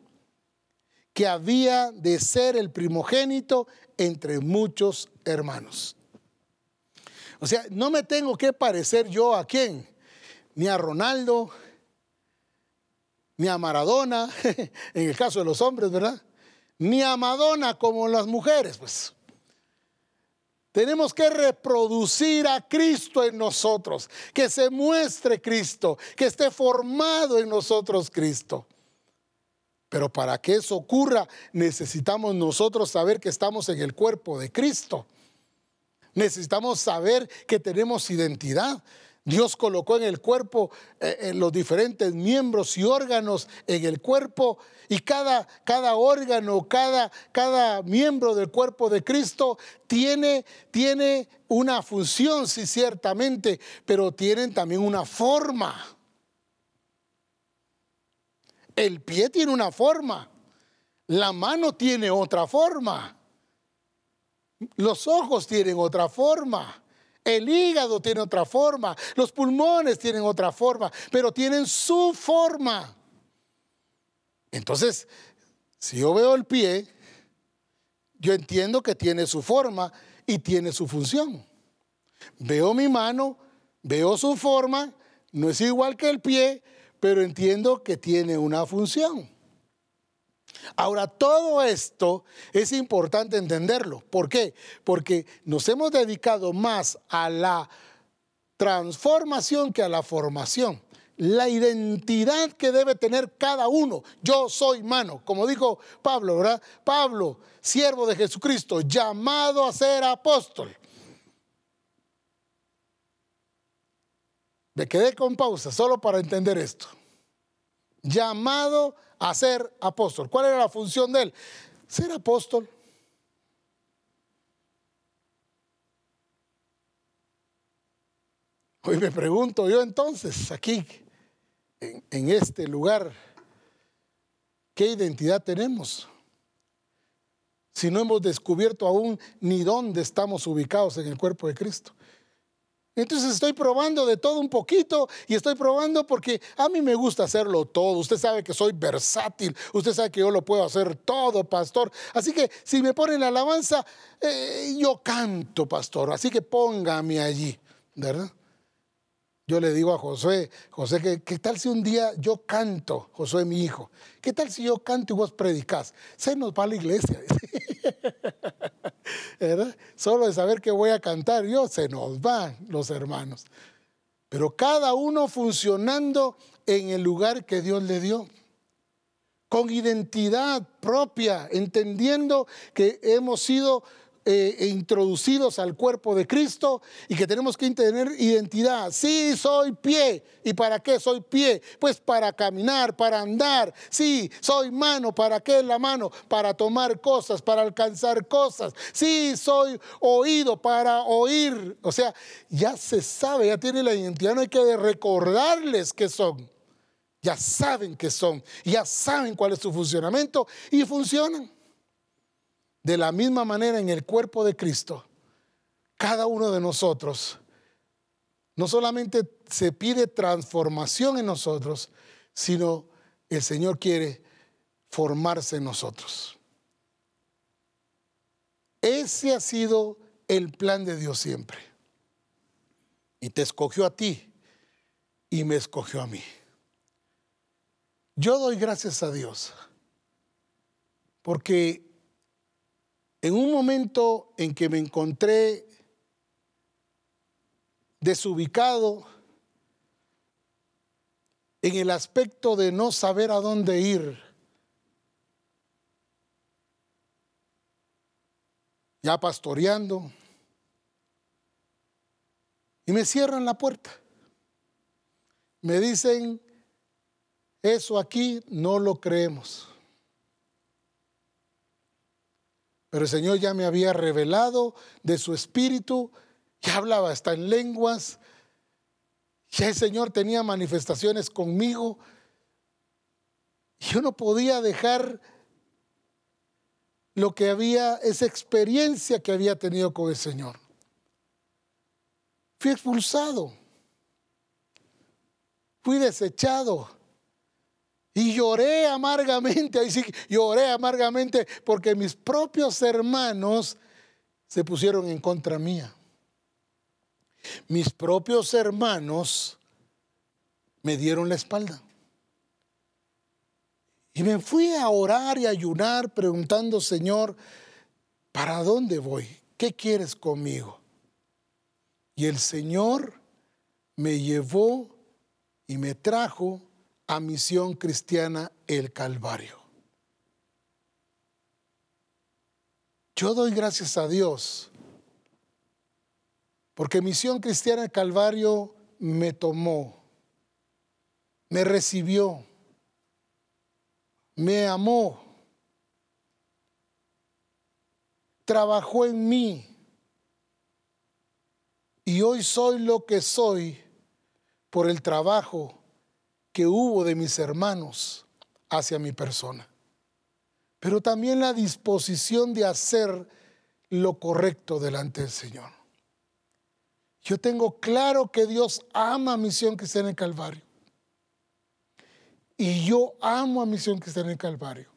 que había de ser el primogénito entre muchos hermanos. O sea, no me tengo que parecer yo a quién, ni a Ronaldo, ni a Maradona, en el caso de los hombres, ¿verdad? Ni a Madonna como las mujeres, pues. Tenemos que reproducir a Cristo en nosotros, que se muestre Cristo, que esté formado en nosotros Cristo. Pero para que eso ocurra, necesitamos nosotros saber que estamos en el cuerpo de Cristo. Necesitamos saber que tenemos identidad. Dios colocó en el cuerpo eh, los diferentes miembros y órganos en el cuerpo y cada, cada órgano, cada, cada, miembro del cuerpo de Cristo tiene, tiene una función, sí, ciertamente, pero tienen también una forma. El pie tiene una forma, la mano tiene otra forma, los ojos tienen otra forma. El hígado tiene otra forma, los pulmones tienen otra forma, pero tienen su forma. Entonces, si yo veo el pie, yo entiendo que tiene su forma y tiene su función. Veo mi mano, veo su forma, no es igual que el pie, pero entiendo que tiene una función. Ahora, todo esto es importante entenderlo. ¿Por qué? Porque nos hemos dedicado más a la transformación que a la formación. La identidad que debe tener cada uno. Yo soy mano, como dijo Pablo, ¿verdad? Pablo, siervo de Jesucristo, llamado a ser apóstol. Me quedé con pausa solo para entender esto. Llamado a ser apóstol. ¿Cuál era la función de él? Ser apóstol. Hoy me pregunto yo entonces, aquí, en, en este lugar, ¿qué identidad tenemos? Si no hemos descubierto aún ni dónde estamos ubicados en el cuerpo de Cristo. Entonces estoy probando de todo un poquito y estoy probando porque a mí me gusta hacerlo todo. Usted sabe que soy versátil, usted sabe que yo lo puedo hacer todo, pastor. Así que si me ponen la alabanza, eh, yo canto, pastor. Así que póngame allí, ¿verdad? Yo le digo a José, José, ¿qué, tal si un día yo canto, José mi hijo? ¿Qué tal si yo canto y vos predicás? Se nos va a la iglesia. Solo de saber que voy a cantar yo, se nos van los hermanos. Pero cada uno funcionando en el lugar que Dios le dio con identidad propia, entendiendo que hemos sido eh, e introducidos al cuerpo de Cristo y que tenemos que tener identidad. Sí, soy pie. ¿Y para qué soy pie? Pues para caminar, para andar. Sí, soy mano. ¿Para qué la mano? Para tomar cosas, para alcanzar cosas. Sí, soy oído para oír. O sea, ya se sabe, ya tiene la identidad. No hay que recordarles que son. Ya saben que son, ya saben cuál es su funcionamiento y funcionan. De la misma manera en el cuerpo de Cristo, cada uno de nosotros, no solamente se pide transformación en nosotros, sino el Señor quiere formarse en nosotros. Ese ha sido el plan de Dios siempre. Y te escogió a ti y me escogió a mí. Yo doy gracias a Dios porque en un momento en que me encontré desubicado en el aspecto de no saber a dónde ir, ya pastoreando, y me cierran la puerta. Me dicen, eso aquí no lo creemos. Pero el Señor ya me había revelado de su espíritu, ya hablaba hasta en lenguas, ya el Señor tenía manifestaciones conmigo. Yo no podía dejar lo que había, esa experiencia que había tenido con el Señor. Fui expulsado, fui desechado. Y lloré amargamente, ahí sí, lloré amargamente porque mis propios hermanos se pusieron en contra mía. Mis propios hermanos me dieron la espalda. Y me fui a orar y ayunar preguntando, Señor, ¿para dónde voy? ¿Qué quieres conmigo? Y el Señor me llevó y me trajo a Misión Cristiana El Calvario. Yo doy gracias a Dios porque Misión Cristiana El Calvario me tomó, me recibió, me amó, trabajó en mí y hoy soy lo que soy por el trabajo que hubo de mis hermanos hacia mi persona, pero también la disposición de hacer lo correcto delante del Señor. Yo tengo claro que Dios ama a Misión Cristiana en el Calvario. Y yo amo a Misión Cristiana en el Calvario.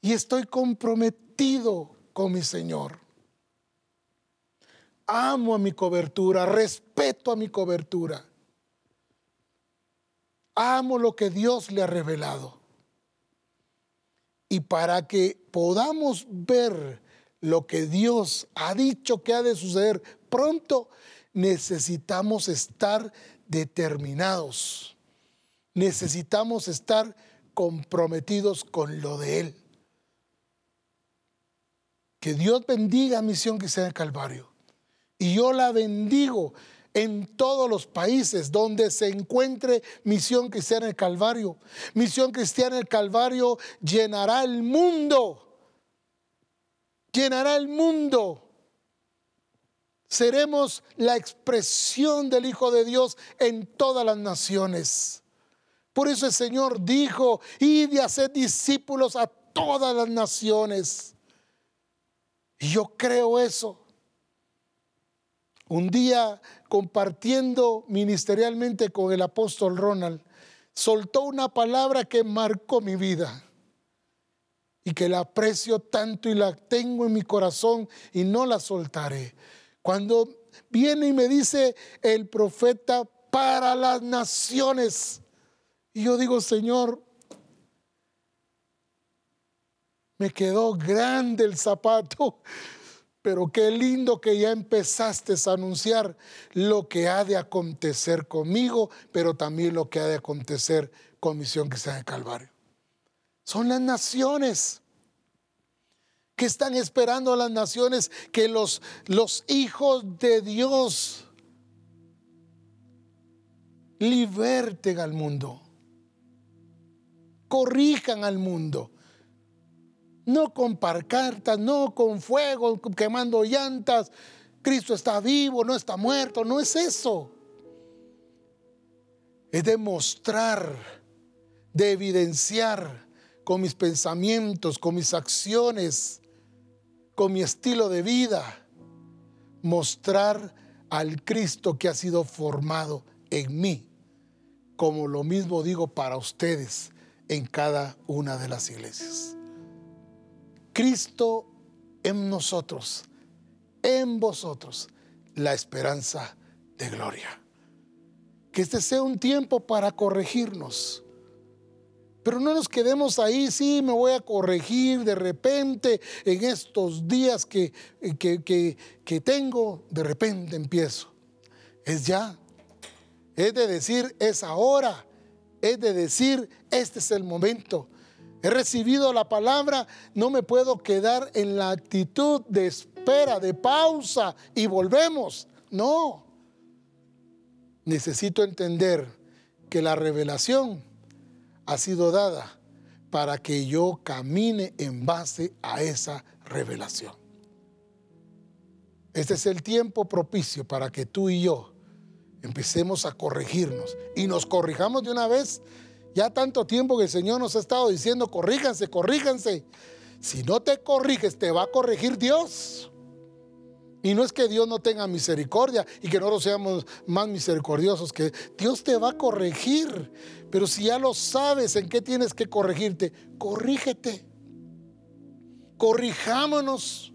Y estoy comprometido con mi Señor. Amo a mi cobertura, respeto a mi cobertura. Amo lo que Dios le ha revelado. Y para que podamos ver lo que Dios ha dicho que ha de suceder pronto, necesitamos estar determinados. Necesitamos estar comprometidos con lo de Él. Que Dios bendiga a Misión Cristiana del Calvario. Y yo la bendigo en todos los países donde se encuentre Misión Cristiana del Calvario. Misión Cristiana del Calvario llenará el mundo. Llenará el mundo seremos la expresión del Hijo de Dios en todas las naciones. Por eso el Señor dijo, id y haced discípulos a todas las naciones. Y yo creo eso. Un día compartiendo ministerialmente con el apóstol Ronald, soltó una palabra que marcó mi vida y que la aprecio tanto y la tengo en mi corazón y no la soltaré. Cuando viene y me dice el profeta para las naciones, y yo digo, Señor, me quedó grande el zapato, pero qué lindo que ya empezaste a anunciar lo que ha de acontecer conmigo, pero también lo que ha de acontecer con Misión Cristiana de Calvario. Son las naciones que están esperando a las naciones que los, los hijos de Dios liberten al mundo, corrijan al mundo. No con parcartas, no con fuego, quemando llantas. Cristo está vivo, no está muerto, no es eso. Es demostrar, de evidenciar con mis pensamientos, con mis acciones, con mi estilo de vida, mostrar al Cristo que ha sido formado en mí, como lo mismo digo para ustedes en cada una de las iglesias. Cristo en nosotros, en vosotros, la esperanza de gloria. Que este sea un tiempo para corregirnos pero no nos quedemos ahí, sí, me voy a corregir de repente en estos días que, que, tengo, de repente empiezo. Es ya. Es de decir, es ahora. Es de decir, este es el momento. He recibido la palabra, no me puedo quedar en la actitud de espera, de pausa y volvemos. No. Necesito entender que la revelación ha sido dada para que yo camine en base a esa revelación. Este es el tiempo propicio para que tú y yo empecemos a corregirnos y nos corrijamos de una vez. Ya tanto tiempo que el Señor nos ha estado diciendo, corríjanse, corríjanse. Si no te corriges, te va a corregir Dios. Y no es que Dios no tenga misericordia y que nosotros seamos más misericordiosos, que Dios te va a corregir. Pero si ya lo sabes en qué tienes que corregirte, corrígete. Corrijámonos.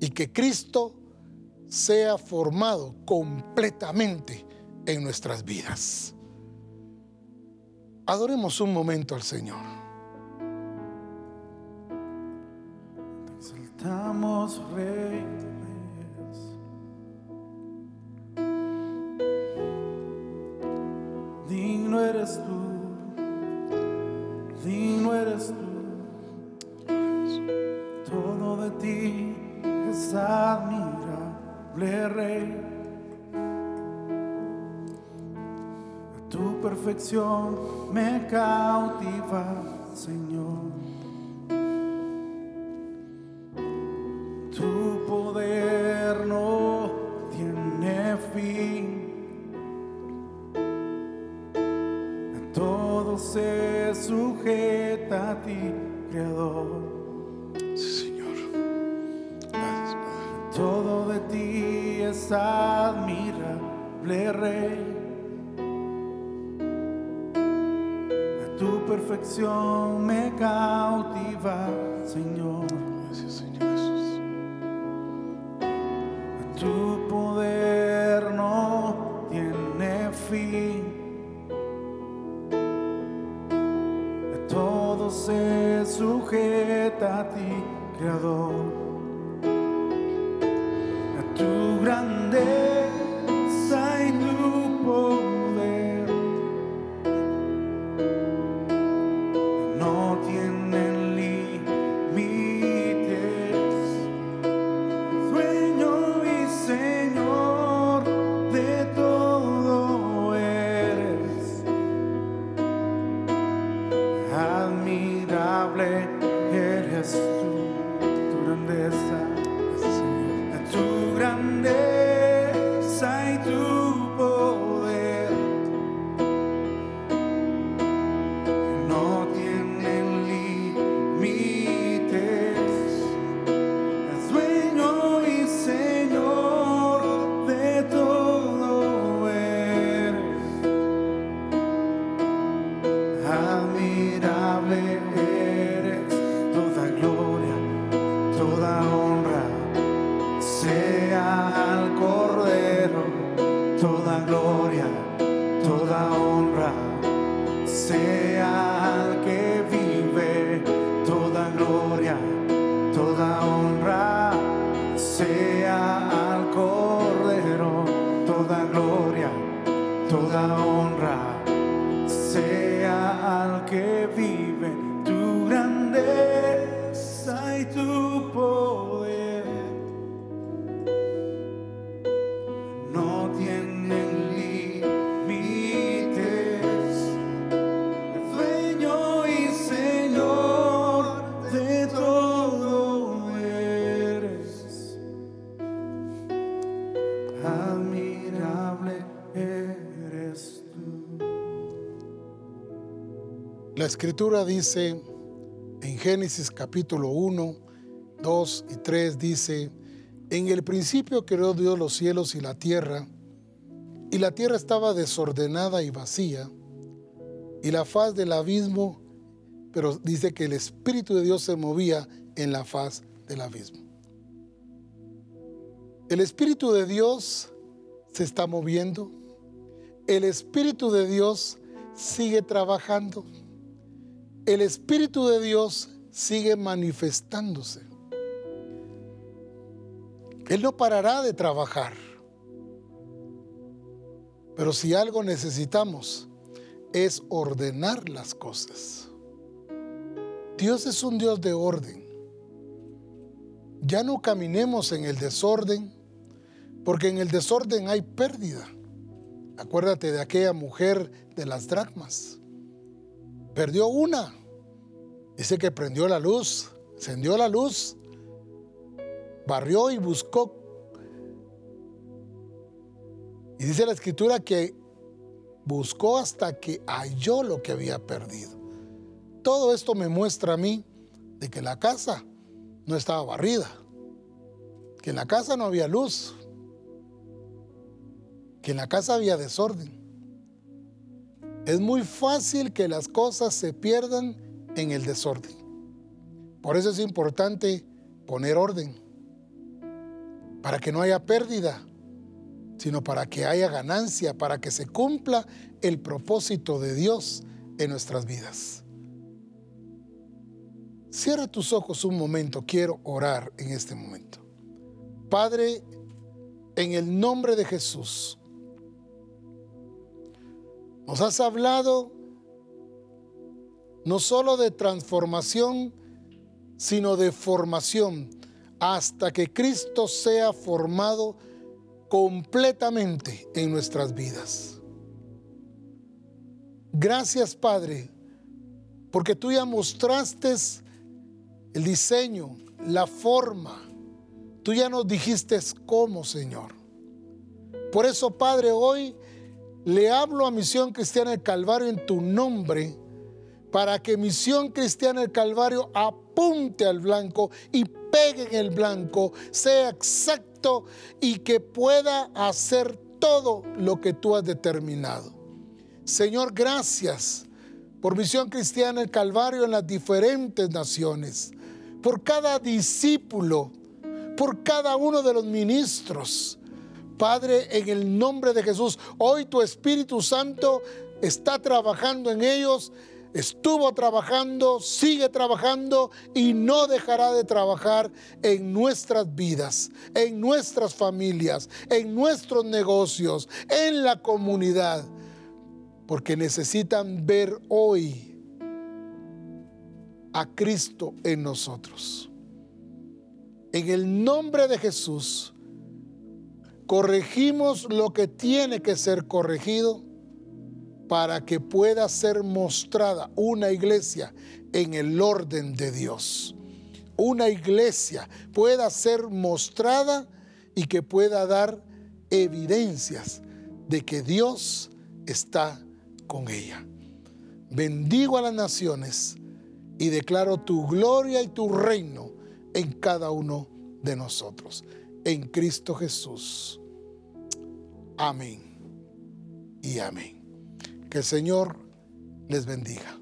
Y que Cristo sea formado completamente en nuestras vidas. Adoremos un momento al Señor. Estamos reyes. Digno eres tú, digno eres tú. Todo de ti es admirable, Rey. Tu perfección me cautiva, Señor. Tu poder no tiene fin. Todo se sujeta a ti, Creador. Sí, Señor. Gracias, Padre. Todo de ti es admirable, Rey. Perfección me cautiva, escritura dice en Génesis capítulo 1, 2 y 3 dice, en el principio creó Dios los cielos y la tierra, y la tierra estaba desordenada y vacía, y la faz del abismo, pero dice que el Espíritu de Dios se movía en la faz del abismo. El Espíritu de Dios se está moviendo, el Espíritu de Dios sigue trabajando el Espíritu de Dios sigue manifestándose. Él no parará de trabajar. Pero si algo necesitamos es ordenar las cosas. Dios es un Dios de orden. Ya no caminemos en el desorden, porque en el desorden hay pérdida. Acuérdate de aquella mujer de las dracmas. Perdió una. Dice que prendió la luz, encendió la luz, barrió y buscó. Y dice la escritura que buscó hasta que halló lo que había perdido. Todo esto me muestra a mí de que la casa no estaba barrida, que en la casa no había luz, que en la casa había desorden. Es muy fácil que las cosas se pierdan en el desorden. Por eso es importante poner orden, para que no haya pérdida, sino para que haya ganancia, para que se cumpla el propósito de Dios en nuestras vidas. Cierra tus ojos un momento, quiero orar en este momento. Padre, en el nombre de Jesús, nos has hablado no solo de transformación, sino de formación, hasta que Cristo sea formado completamente en nuestras vidas. Gracias, Padre, porque tú ya mostraste el diseño, la forma. Tú ya nos dijiste cómo, Señor. Por eso, Padre, hoy le hablo a Misión Cristiana del Calvario en tu nombre, para que Misión Cristiana del Calvario apunte al blanco y pegue en el blanco, sea exacto y que pueda hacer todo lo que tú has determinado. Señor, gracias por Misión Cristiana del Calvario en las diferentes naciones, por cada discípulo, por cada uno de los ministros. Padre, en el nombre de Jesús, hoy tu Espíritu Santo está trabajando en ellos, estuvo trabajando, sigue trabajando y no dejará de trabajar en nuestras vidas, en nuestras familias, en nuestros negocios, en la comunidad porque necesitan ver hoy a Cristo en nosotros. En el nombre de Jesús, corregimos lo que tiene que ser corregido para que pueda ser mostrada una iglesia en el orden de Dios. Una iglesia pueda ser mostrada y que pueda dar evidencias de que Dios está con ella. Bendigo a las naciones y declaro tu gloria y tu reino en cada uno de nosotros. En Cristo Jesús. Amén y amén. Que el Señor les bendiga.